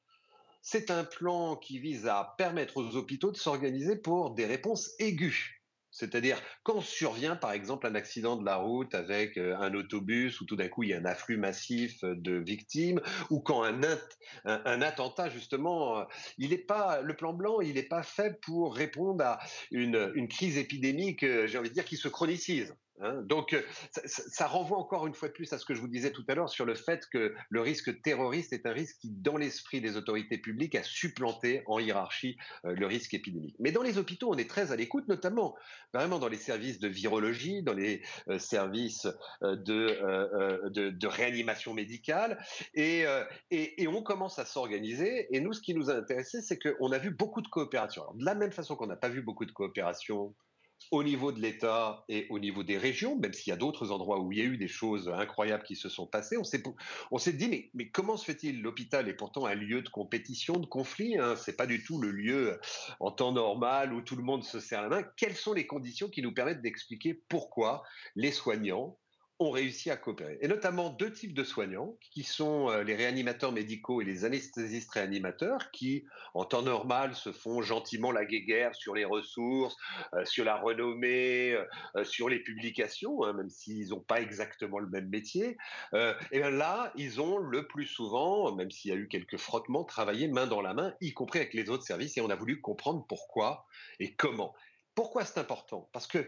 c'est un plan qui vise à permettre aux hôpitaux de s'organiser pour des réponses aiguës. C'est-à-dire quand survient par exemple un accident de la route avec euh, un autobus où tout d'un coup il y a un afflux massif de victimes ou quand un, attentat justement, euh, il n'est pas le plan blanc, il n'est pas fait pour répondre à une, crise épidémique, euh, j'ai envie de dire qui se chronicise. Hein. Donc, euh, ça, renvoie encore une fois de plus à ce que je vous disais tout à l'heure sur le fait que le risque terroriste est un risque qui, dans l'esprit des autorités publiques, a supplanté en hiérarchie euh, le risque épidémique. Mais dans les hôpitaux, on est très à l'écoute, notamment vraiment dans les services de virologie, dans les euh, services de, réanimation médicale, et, on commence à s'organiser. Et nous, ce qui nous a intéressé, c'est qu'on a vu beaucoup de coopération. de la même façon qu'on n'a pas vu beaucoup de coopération au niveau de l'État et au niveau des régions, même s'il y a d'autres endroits où il y a eu des choses incroyables qui se sont passées, on s'est, dit, mais, comment se fait-il? L'hôpital est pourtant un lieu de compétition, de conflit, hein, c'est pas du tout le lieu en temps normal où tout le monde se serre la main. Quelles sont les conditions qui nous permettent d'expliquer pourquoi les soignants ont réussi à coopérer. Et notamment deux types de soignants, qui sont euh, les réanimateurs médicaux et les anesthésistes réanimateurs, qui, en temps normal, se font gentiment la guéguerre sur les ressources, euh, sur la renommée, euh, sur les publications, hein, même s'ils n'ont pas exactement le même métier. et bien là, ils ont le plus souvent, même s'il y a eu quelques frottements, travaillé main dans la main, y compris avec les autres services, et on a voulu comprendre pourquoi et comment. Pourquoi c'est important? Parce que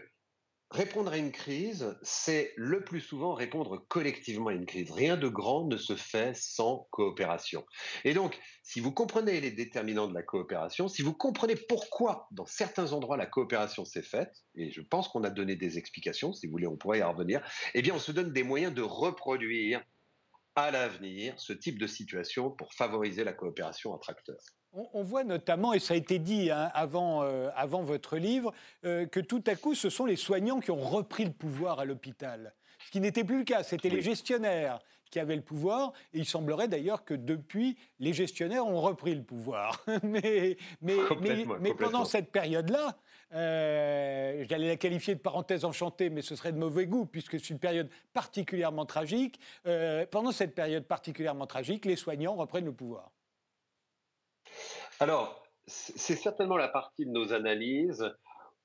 Répondre à une crise, c'est le plus souvent répondre collectivement à une crise. Rien de grand ne se fait sans coopération. Et donc, si vous comprenez les déterminants de la coopération, si vous comprenez pourquoi dans certains endroits la coopération s'est faite, et je pense qu'on a donné des explications, si vous voulez, on pourrait y revenir, eh bien, on se donne des moyens de reproduire à l'avenir ce type de situation pour favoriser la coopération entre acteurs. On, voit notamment, et ça a été dit hein, avant, euh, avant votre livre, euh, que tout à coup, ce sont les soignants qui ont repris le pouvoir à l'hôpital. Ce qui n'était plus le cas, c'était les gestionnaires qui avaient le pouvoir. Et il semblerait d'ailleurs que depuis, les gestionnaires ont repris le pouvoir. (laughs) mais, mais, mais, pendant cette période-là, euh, j'allais la qualifier de parenthèse enchantée, mais ce serait de mauvais goût, puisque c'est une période particulièrement tragique. pendant cette période particulièrement tragique, les soignants reprennent le pouvoir. Alors, c'est certainement la partie de nos analyses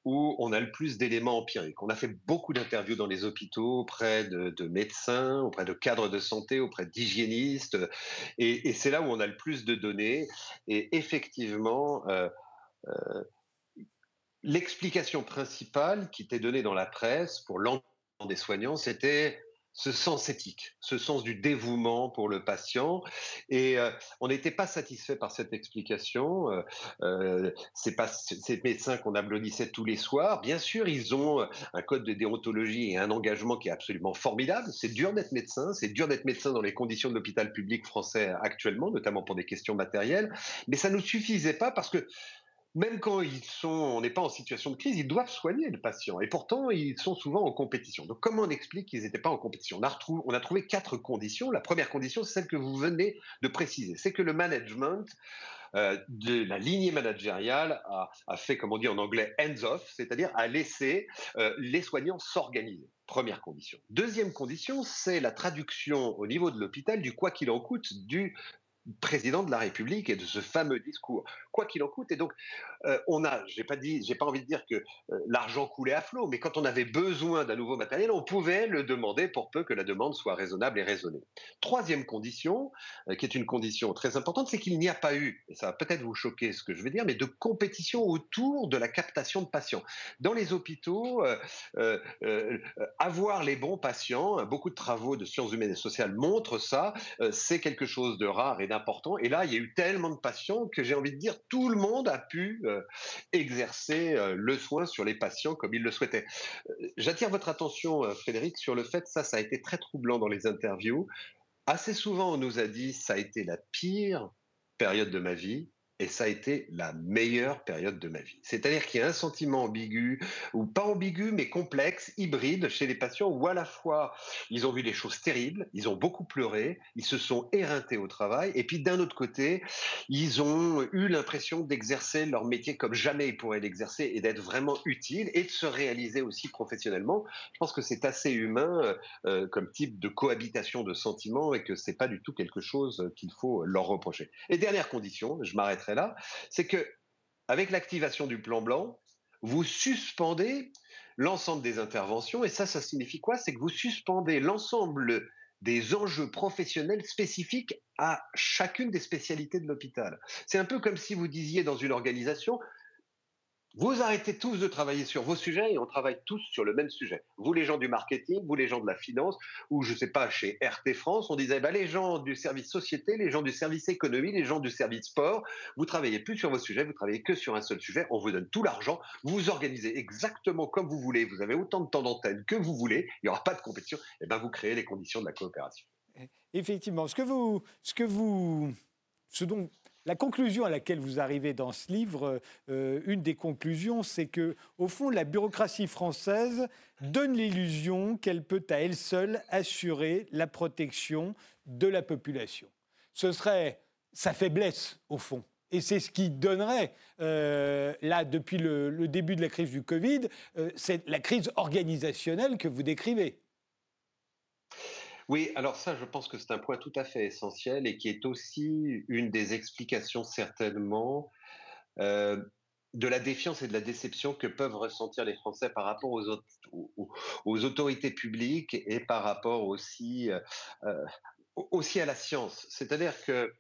où on a le plus d'éléments empiriques. On a fait beaucoup d'interviews dans les hôpitaux auprès de, médecins, auprès de cadres de santé, auprès d'hygiénistes, et, c'est là où on a le plus de données. Et effectivement, euh, euh, l'explication principale qui était donnée dans la presse pour l'ensemble des soignants, c'était ce sens éthique, ce sens du dévouement pour le patient. Et euh, on n'était pas satisfait par cette explication. Euh, euh c'est pas ces médecins qu'on applaudissait tous les soirs. Bien sûr, ils ont un code de déontologie et un engagement qui est absolument formidable. C'est dur d'être médecin, c'est dur d'être médecin dans les conditions de l'hôpital public français actuellement, notamment pour des questions matérielles. Mais ça ne suffisait pas parce que même quand ils sont, on n'est pas en situation de crise, ils doivent soigner le patient. Et pourtant, ils sont souvent en compétition. Donc, comment on explique qu'ils n'étaient pas en compétition? On a, retrouvé, on a, trouvé quatre conditions. La première condition, c'est celle que vous venez de préciser. C'est que le management euh, de la lignée managériale a, fait, comme on dit en anglais, hands-off, c'est-à-dire a laissé euh, les soignants s'organiser. Première condition. Deuxième condition, c'est la traduction au niveau de l'hôpital du quoi qu'il en coûte du président de la République et de ce fameux discours, quoi qu'il en coûte. Et donc, euh, on a, j'ai pas dit, j'ai pas envie de dire que euh, l'argent coulait à flot, mais quand on avait besoin d'un nouveau matériel, on pouvait le demander pour peu que la demande soit raisonnable et raisonnée. Troisième condition, euh, qui est une condition très importante, c'est qu'il n'y a pas eu, et ça va peut-être vous choquer ce que je veux dire, mais de compétition autour de la captation de patients. Dans les hôpitaux, avoir les bons patients, beaucoup de travaux de sciences humaines et sociales montrent ça, c'est quelque chose de rare et Et là, il y a eu tellement de patients que j'ai envie de dire tout le monde a pu euh, exercer euh, le soin sur les patients comme il le souhaitait. Euh, j'attire votre attention, Frédéric, sur le fait, ça, ça a été très troublant dans les interviews. Assez souvent, on nous a dit ça a été la pire période de ma vie et ça a été la meilleure période de ma vie. C'est-à-dire qu'il y a un sentiment ambigu, ou pas ambigu, mais complexe, hybride chez les patients, où à la fois ils ont vu des choses terribles, ils ont beaucoup pleuré, ils se sont éreintés au travail, et puis d'un autre côté, ils ont eu l'impression d'exercer leur métier comme jamais ils pourraient l'exercer et d'être vraiment utiles et de se réaliser aussi professionnellement. Je pense que c'est assez humain euh, euh, comme type de cohabitation de sentiments et que c'est pas du tout quelque chose qu'il faut leur reprocher. Et dernière condition, je m'arrêterai là, c'est que avec l'activation du plan blanc, vous suspendez l'ensemble des interventions et ça, ça signifie quoi? C'est que vous suspendez l'ensemble des enjeux professionnels spécifiques à chacune des spécialités de l'hôpital. C'est un peu comme si vous disiez dans une organisation, vous arrêtez tous de travailler sur vos sujets et on travaille tous sur le même sujet. Vous, les gens du marketing, vous, les gens de la finance, ou je ne sais pas, chez RT France, on disait bah, les gens du service société, les gens du service économie, les gens du service sport, vous travaillez plus sur vos sujets, vous travaillez que sur un seul sujet, on vous donne tout l'argent, vous organisez exactement comme vous voulez, vous avez autant de temps d'antenne que vous voulez, il n'y aura pas de compétition, et ben vous créez les conditions de la coopération. Effectivement, ce que vous, ce que vous, ce dont la conclusion à laquelle vous arrivez dans ce livre, euh, une des conclusions, c'est que, au fond, la bureaucratie française donne l'illusion qu'elle peut à elle seule assurer la protection de la population. Ce serait sa faiblesse, au fond. Et c'est ce qui donnerait, euh, là, depuis le, début de la crise du Covid, euh, c'est la crise organisationnelle que vous décrivez. Oui, alors ça, je pense que c'est un point tout à fait essentiel et qui est aussi une des explications certainement euh, de la défiance et de la déception que peuvent ressentir les Français par rapport aux, autorités publiques et par rapport aussi, euh, euh, aussi à la science. C'est-à-dire que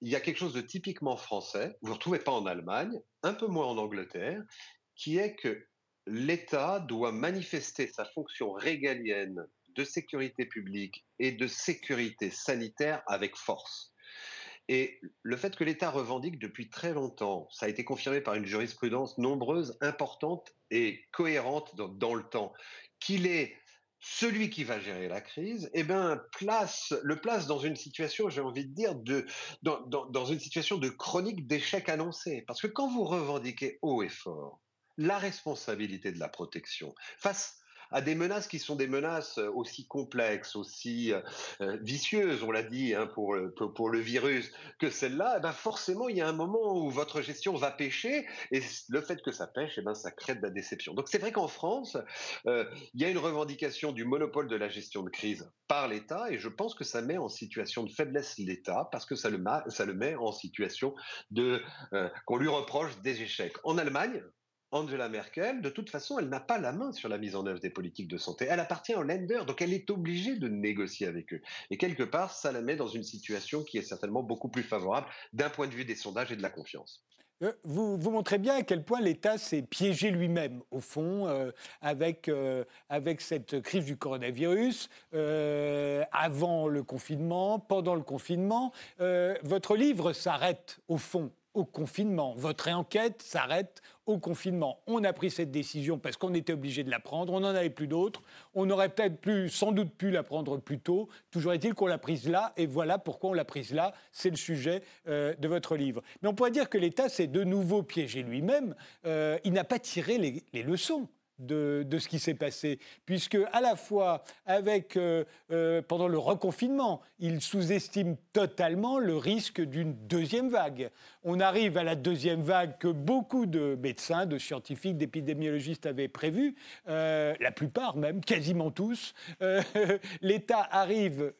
il y a quelque chose de typiquement français, vous ne retrouvez pas en Allemagne, un peu moins en Angleterre, qui est que l'État doit manifester sa fonction régalienne de sécurité publique et de sécurité sanitaire avec force. Et le fait que l'État revendique depuis très longtemps, ça a été confirmé par une jurisprudence nombreuse, importante et cohérente dans, le temps, qu'il est celui qui va gérer la crise, eh ben, place, le place dans une situation, j'ai envie de dire, dans, dans une situation de chronique d'échec annoncé. Parce que quand vous revendiquez haut et fort la responsabilité de la protection face à des menaces qui sont des menaces euh, aussi complexes, aussi euh, euh, vicieuses, on l'a dit, hein, pour, pour, le virus, que celle-là, eh ben forcément, il y a un moment où votre gestion va pêcher, et le fait que ça pêche, eh ben, ça crée de la déception. Donc c'est vrai qu'en France, il y a une revendication du monopole de la gestion de crise par l'État, et je pense que ça met en situation de faiblesse l'État, parce que ça le, ça le met en situation de qu'on lui reproche des échecs. En Allemagne, Angela Merkel, de toute façon, elle n'a pas la main sur la mise en œuvre des politiques de santé. Elle appartient aux Länder, donc elle est obligée de négocier avec eux. Et quelque part, ça la met dans une situation qui est certainement beaucoup plus favorable d'un point de vue des sondages et de la confiance. Euh, vous, vous, montrez bien à quel point l'État s'est piégé lui-même, au fond, euh, avec, euh, avec cette crise du coronavirus, avant le confinement, pendant le confinement. votre livre s'arrête, au fond, au confinement. Votre enquête s'arrête au confinement. On a pris cette décision parce qu'on était obligé de la prendre, on n'en avait plus d'autres. On aurait peut-être plus, sans doute pu la prendre plus tôt. Toujours est-il qu'on l'a prise là, et voilà pourquoi on l'a prise là. C'est le sujet euh, de votre livre. Mais on pourrait dire que l'État s'est de nouveau piégé lui-même. Euh, il n'a pas tiré les leçons de, ce qui s'est passé, puisque à la fois avec euh, pendant le reconfinement, il sous-estime totalement le risque d'une deuxième vague. On arrive à la deuxième vague que beaucoup de médecins, de scientifiques, d'épidémiologistes avaient prévu, euh, la plupart même, quasiment tous. (laughs) L'État arrive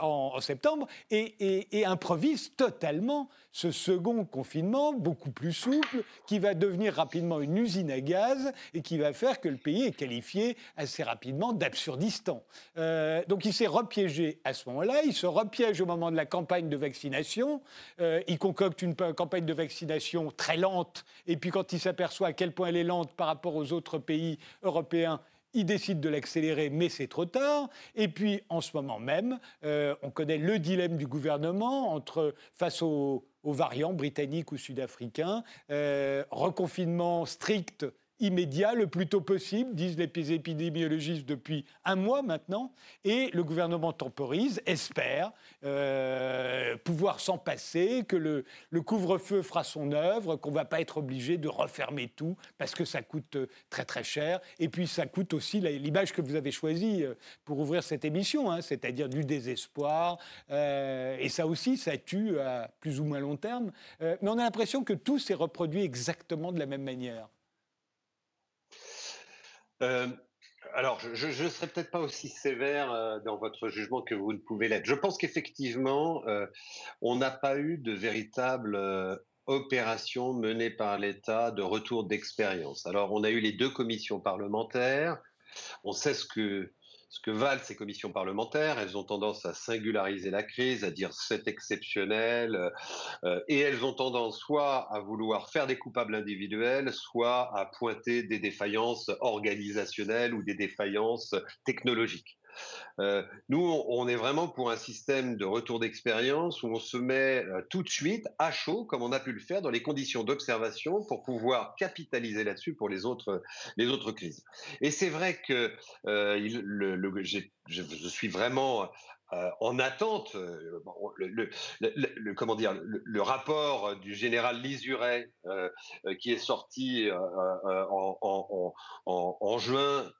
en, septembre et improvise totalement ce second confinement, beaucoup plus souple, qui va devenir rapidement une usine à gaz et qui va faire que le pays est qualifié assez rapidement d'absurdistan. Euh, donc il s'est repiégé à ce moment-là, il se repiège au moment de la campagne de vaccination, euh, il concocte une campagne de vaccination très lente, et puis quand il s'aperçoit à quel point elle est lente par rapport aux autres pays européens, il décide de l'accélérer, mais c'est trop tard. Et puis, en ce moment même, euh, on connaît le dilemme du gouvernement entre face aux, variants britanniques ou sud-africains, euh, reconfinement strict immédiat, le plus tôt possible, disent les épidémiologistes depuis un mois maintenant, et le gouvernement temporise, espère euh, pouvoir s'en passer, que le, couvre-feu fera son œuvre, qu'on ne va pas être obligé de refermer tout, parce que ça coûte euh, très très cher, et puis ça coûte aussi l'image que vous avez choisie euh, pour ouvrir cette émission, hein, c'est-à-dire du désespoir, et ça aussi, ça tue à plus ou moins long terme, mais on a l'impression que tout s'est reproduit exactement de la même manière. Euh, alors, je ne serai peut-être pas aussi sévère euh, dans votre jugement que vous ne pouvez l'être. Je pense qu'effectivement, euh, on n'a pas eu de véritable opération menée par l'État de retour d'expérience. Alors, on a eu les deux commissions parlementaires. On sait ce que ce que valent ces commissions parlementaires. Elles ont tendance à singulariser la crise, à dire c'est exceptionnel, euh, et elles ont tendance soit à vouloir faire des coupables individuels, soit à pointer des défaillances organisationnelles ou des défaillances technologiques. Euh, nous, on est vraiment pour un système de retour d'expérience où on se met euh, tout de suite à chaud, comme on a pu le faire dans les conditions d'observation, pour pouvoir capitaliser là-dessus pour les autres, les autres crises. Et c'est vrai que euh, je, suis vraiment en attente. Le, comment dire, le, rapport du général Lizuret qui est sorti en, juin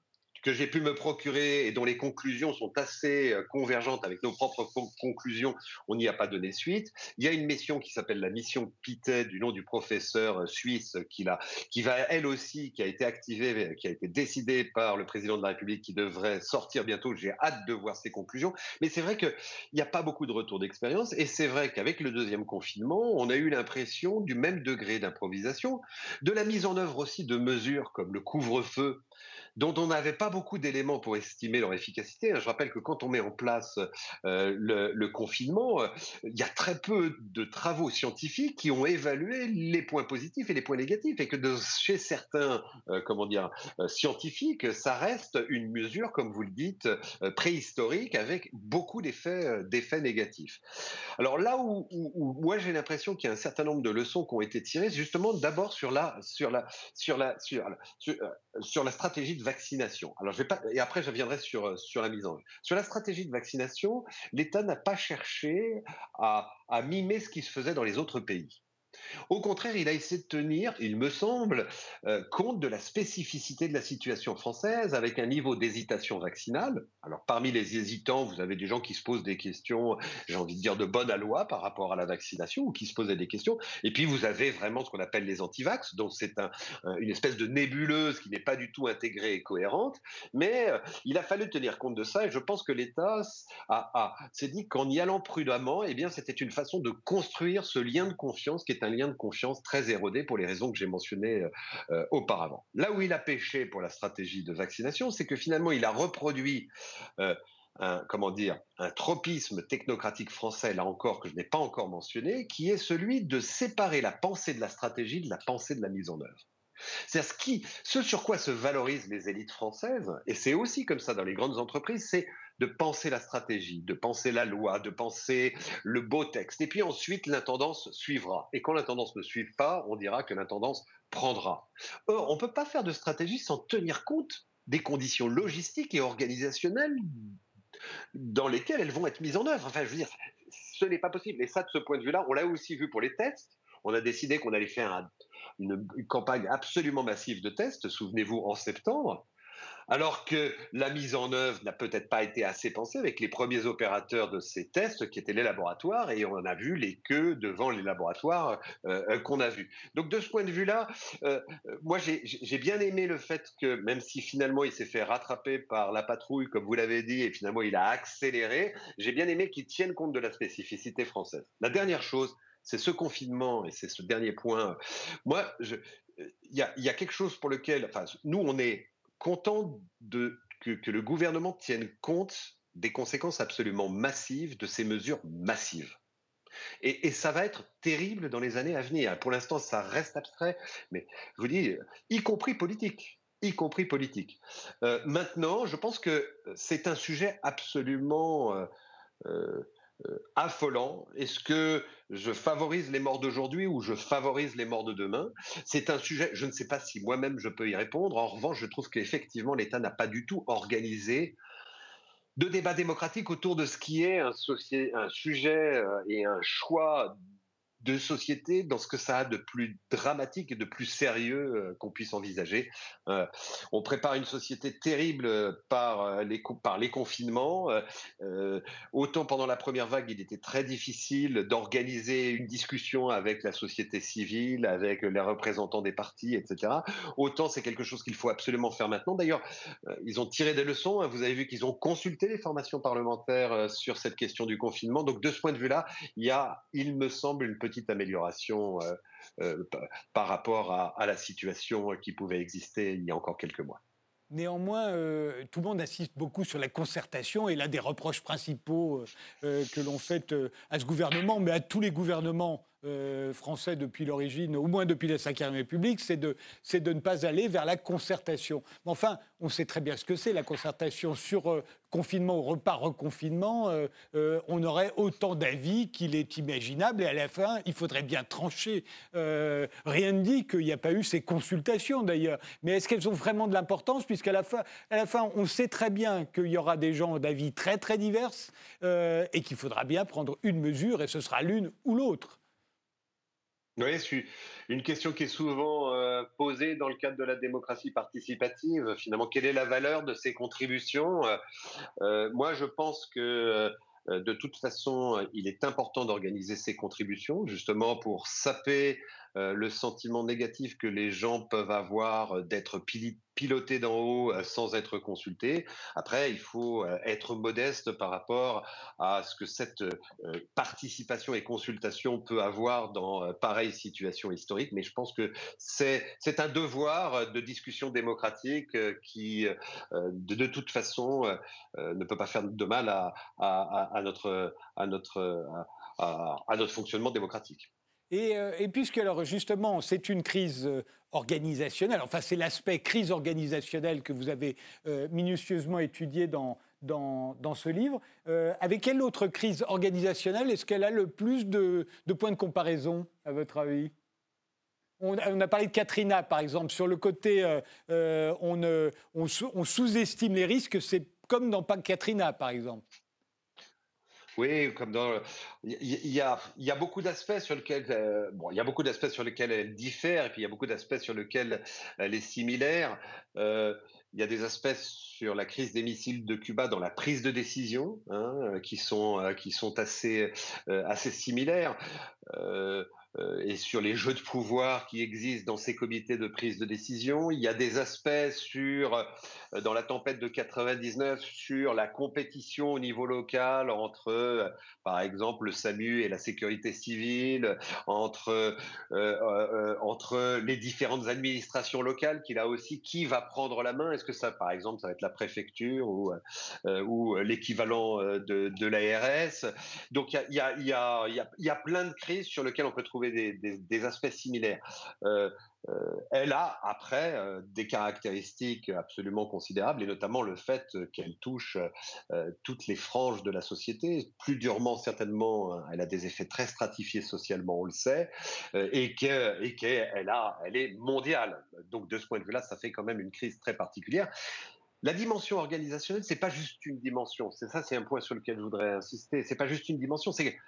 que j'ai pu me procurer et dont les conclusions sont assez euh, convergentes avec nos propres conclusions, on n'y a pas donné suite. Il y a une mission qui s'appelle la mission Pitet du nom du professeur euh, suisse qui, qui va elle aussi, qui a été activée, qui a été décidée par le président de la République, qui devrait sortir bientôt. J'ai hâte de voir ses conclusions. Mais c'est vrai qu'il n'y a pas beaucoup de retours d'expérience et c'est vrai qu'avec le deuxième confinement, on a eu l'impression du même degré d'improvisation, de la mise en œuvre aussi de mesures comme le couvre-feu dont on n'avait pas beaucoup d'éléments pour estimer leur efficacité. Je rappelle que quand on met en place euh, le, confinement, euh, il y a très peu de travaux scientifiques qui ont évalué les points positifs et les points négatifs, et que de, chez certains, euh, comment dire, scientifiques, ça reste une mesure, comme vous le dites, préhistorique, avec beaucoup d'effets, négatifs. Alors là où, moi j'ai l'impression qu'il y a un certain nombre de leçons qui ont été tirées, justement d'abord sur la, sur la, sur la, sur, sur la stratégie de vaccination. Alors, je vais pas, et après, je reviendrai sur, euh, la mise en œuvre. Sur la stratégie de vaccination, l'État n'a pas cherché à, à mimer ce qui se faisait dans les autres pays. Au contraire, il a essayé de tenir, il me semble, euh, compte de la spécificité de la situation française avec un niveau d'hésitation vaccinale. Alors parmi les hésitants, vous avez des gens qui se posent des questions, j'ai envie de dire de bonne loi par rapport à la vaccination ou qui se posaient des questions. Et puis vous avez vraiment ce qu'on appelle les antivax, donc c'est un, une espèce de nébuleuse qui n'est pas du tout intégrée et cohérente. Mais euh, il a fallu tenir compte de ça et je pense que l'État s'est dit qu'en y allant prudemment, eh bien c'était une façon de construire ce lien de confiance qui est un lien de confiance très érodé pour les raisons que j'ai mentionnées euh, euh, auparavant. Là où il a pêché pour la stratégie de vaccination, c'est que finalement, il a reproduit euh, un, comment dire, un tropisme technocratique français, là encore, que je n'ai pas encore mentionné, qui est celui de séparer la pensée de la stratégie de la pensée de la mise en œuvre. C'est ce, qui, ce sur quoi se valorisent les élites françaises, et c'est aussi comme ça dans les grandes entreprises, c'est de penser la stratégie, de penser la loi, de penser le beau texte. Et puis ensuite, l'intendance suivra. Et quand l'intendance ne suit pas, on dira que l'intendance prendra. Or, on ne peut pas faire de stratégie sans tenir compte des conditions logistiques et organisationnelles dans lesquelles elles vont être mises en œuvre. Enfin, je veux dire, ce n'est pas possible. Et ça, de ce point de vue-là, on l'a aussi vu pour les tests. On a décidé qu'on allait faire une, campagne absolument massive de tests, souvenez-vous, en septembre alors que la mise en œuvre n'a peut-être pas été assez pensée avec les premiers opérateurs de ces tests qui étaient les laboratoires et on a vu les queues devant les laboratoires euh, euh, qu'on a vus. Donc de ce point de vue-là, euh, moi j'ai bien aimé le fait que même si finalement il s'est fait rattraper par la patrouille comme vous l'avez dit et finalement il a accéléré, j'ai bien aimé qu'il tienne compte de la spécificité française. La dernière chose, c'est ce confinement et c'est ce dernier point. Moi, il y a, quelque chose pour lequel, enfin, nous, on est content que, le gouvernement tienne compte des conséquences absolument massives de ces mesures massives. Et, ça va être terrible dans les années à venir. Pour l'instant, ça reste abstrait, mais je vous dis, y compris politique y compris politique. Euh, maintenant, je pense que c'est un sujet absolument euh, euh, affolant. Est-ce que je favorise les morts d'aujourd'hui ou je favorise les morts de demain? C'est un sujet, je ne sais pas si moi-même je peux y répondre. En revanche, je trouve qu'effectivement, l'État n'a pas du tout organisé de débat démocratique autour de ce qui est un, un sujet euh, et un choix de société dans ce que ça a de plus dramatique et de plus sérieux euh, qu'on puisse envisager. Euh, on prépare une société terrible par euh, les, par les confinements. autant pendant la première vague, il était très difficile d'organiser une discussion avec la société civile, avec les représentants des partis, etc. Autant c'est quelque chose qu'il faut absolument faire maintenant. D'ailleurs, ils ont tiré des leçons. Hein. Vous avez vu qu'ils ont consulté les formations parlementaires sur cette question du confinement. Donc de ce point de vue-là, il y a, il me semble, une petite petite amélioration euh, euh, par rapport à, la situation qui pouvait exister il y a encore quelques mois. Néanmoins, euh, tout le monde insiste beaucoup sur la concertation et l'un des reproches principaux que l'on fait à ce gouvernement, mais à tous les gouvernements euh, français depuis l'origine, au moins depuis la Ve République, c'est de, de, ne pas aller vers la concertation. Mais enfin, on sait très bien ce que c'est la concertation sur euh, confinement ou repas reconfinement. Euh, on aurait autant d'avis qu'il est imaginable et à la fin, il faudrait bien trancher. rien ne dit qu'il n'y a pas eu ces consultations d'ailleurs. Mais est-ce qu'elles ont vraiment de l'importance Puisqu'à la fin, à la fin, on sait très bien qu'il y aura des gens d'avis très très divers et qu'il faudra bien prendre une mesure et ce sera l'une ou l'autre. Oui, une question qui est souvent euh, posée dans le cadre de la démocratie participative. Finalement, quelle est la valeur de ces contributions euh, euh, Moi, je pense que de toute façon, il est important d'organiser ces contributions, justement pour saper le sentiment négatif que les gens peuvent avoir d'être piloté d'en haut euh, sans être consulté. Après, il faut euh, être modeste par rapport à ce que cette euh, participation et consultation peut avoir dans pareille situation historique. Mais je pense que c'est un devoir de discussion démocratique qui, de, toute façon, ne peut pas faire de mal à notre fonctionnement démocratique. Et, et, puisque alors justement c'est une crise organisationnelle. Enfin, c'est l'aspect crise organisationnelle que vous avez euh, minutieusement étudié dans, dans, dans ce livre. Euh, avec quelle autre crise organisationnelle est-ce qu'elle a le plus de, points de comparaison, à votre avis? On a, parlé de Katrina, par exemple. Sur le côté, euh, on, on sous-estime les risques, c'est comme dans Katrina, par exemple. Il y, a, beaucoup d'aspects sur lesquels. Euh, il y a beaucoup d'aspects sur lesquels elle diffère, et puis il y a beaucoup d'aspects sur lesquels elle est similaire. Euh, il y a des aspects sur la crise des missiles de Cuba dans la prise de décision, hein, qui, sont, euh, qui sont assez, similaires. Et sur les jeux de pouvoir qui existent dans ces comités de prise de décision. Il y a des aspects sur, euh, dans la tempête de 99, sur la compétition au niveau local entre, euh, par exemple, le SAMU et la sécurité civile, entre, entre les différentes administrations locales, qui là aussi, qui va prendre la main Est-ce que ça, par exemple, ça va être la préfecture ou, ou l'équivalent de, de l'ARS Donc il y a, y, a, y, a, y a plein de crises sur lesquelles on peut trouver des, aspects similaires. Euh, euh, elle a après euh, des caractéristiques absolument considérables et notamment le fait qu'elle touche toutes les franges de la société, plus durement certainement, elle a des effets très stratifiés socialement, on le sait, et qu'elle est mondiale. Donc de ce point de vue-là, ça fait quand même une crise très particulière. La dimension organisationnelle, c'est pas juste une dimension. C'est ça, c'est un point sur lequel je voudrais insister. C'est pas juste une dimension. C'est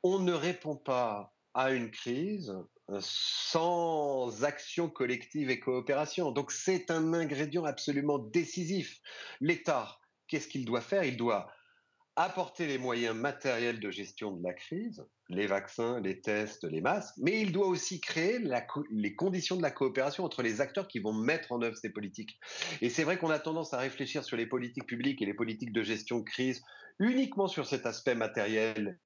qu'on ne répond pas à une crise euh, sans action collective et coopération. Donc c'est un ingrédient absolument décisif. L'État, qu'est-ce qu'il doit faire? Il doit apporter les moyens matériels de gestion de la crise, les vaccins, les tests, les masques, mais il doit aussi créer les conditions de la coopération entre les acteurs qui vont mettre en œuvre ces politiques. Et c'est vrai qu'on a tendance à réfléchir sur les politiques publiques et les politiques de gestion de crise uniquement sur cet aspect matériel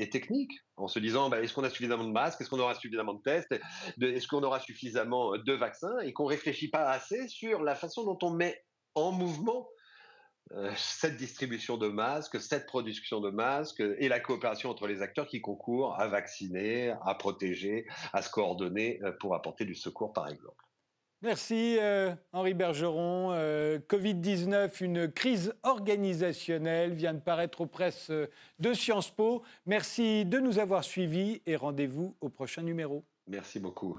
et technique, en se disant bah, est-ce qu'on a suffisamment de masques, est-ce qu'on aura suffisamment de tests, est-ce qu'on aura suffisamment de vaccins, et qu'on réfléchit pas assez sur la façon dont on met en mouvement euh, cette distribution de masques, cette production de masques et la coopération entre les acteurs qui concourent à vacciner, à protéger, à se coordonner euh, pour apporter du secours, par exemple. Merci euh, Henri Bergeron. Euh, Covid-19, une crise organisationnelle vient de paraître aux presses euh, de Sciences Po. Merci de nous avoir suivis et rendez-vous au prochain numéro. Merci beaucoup.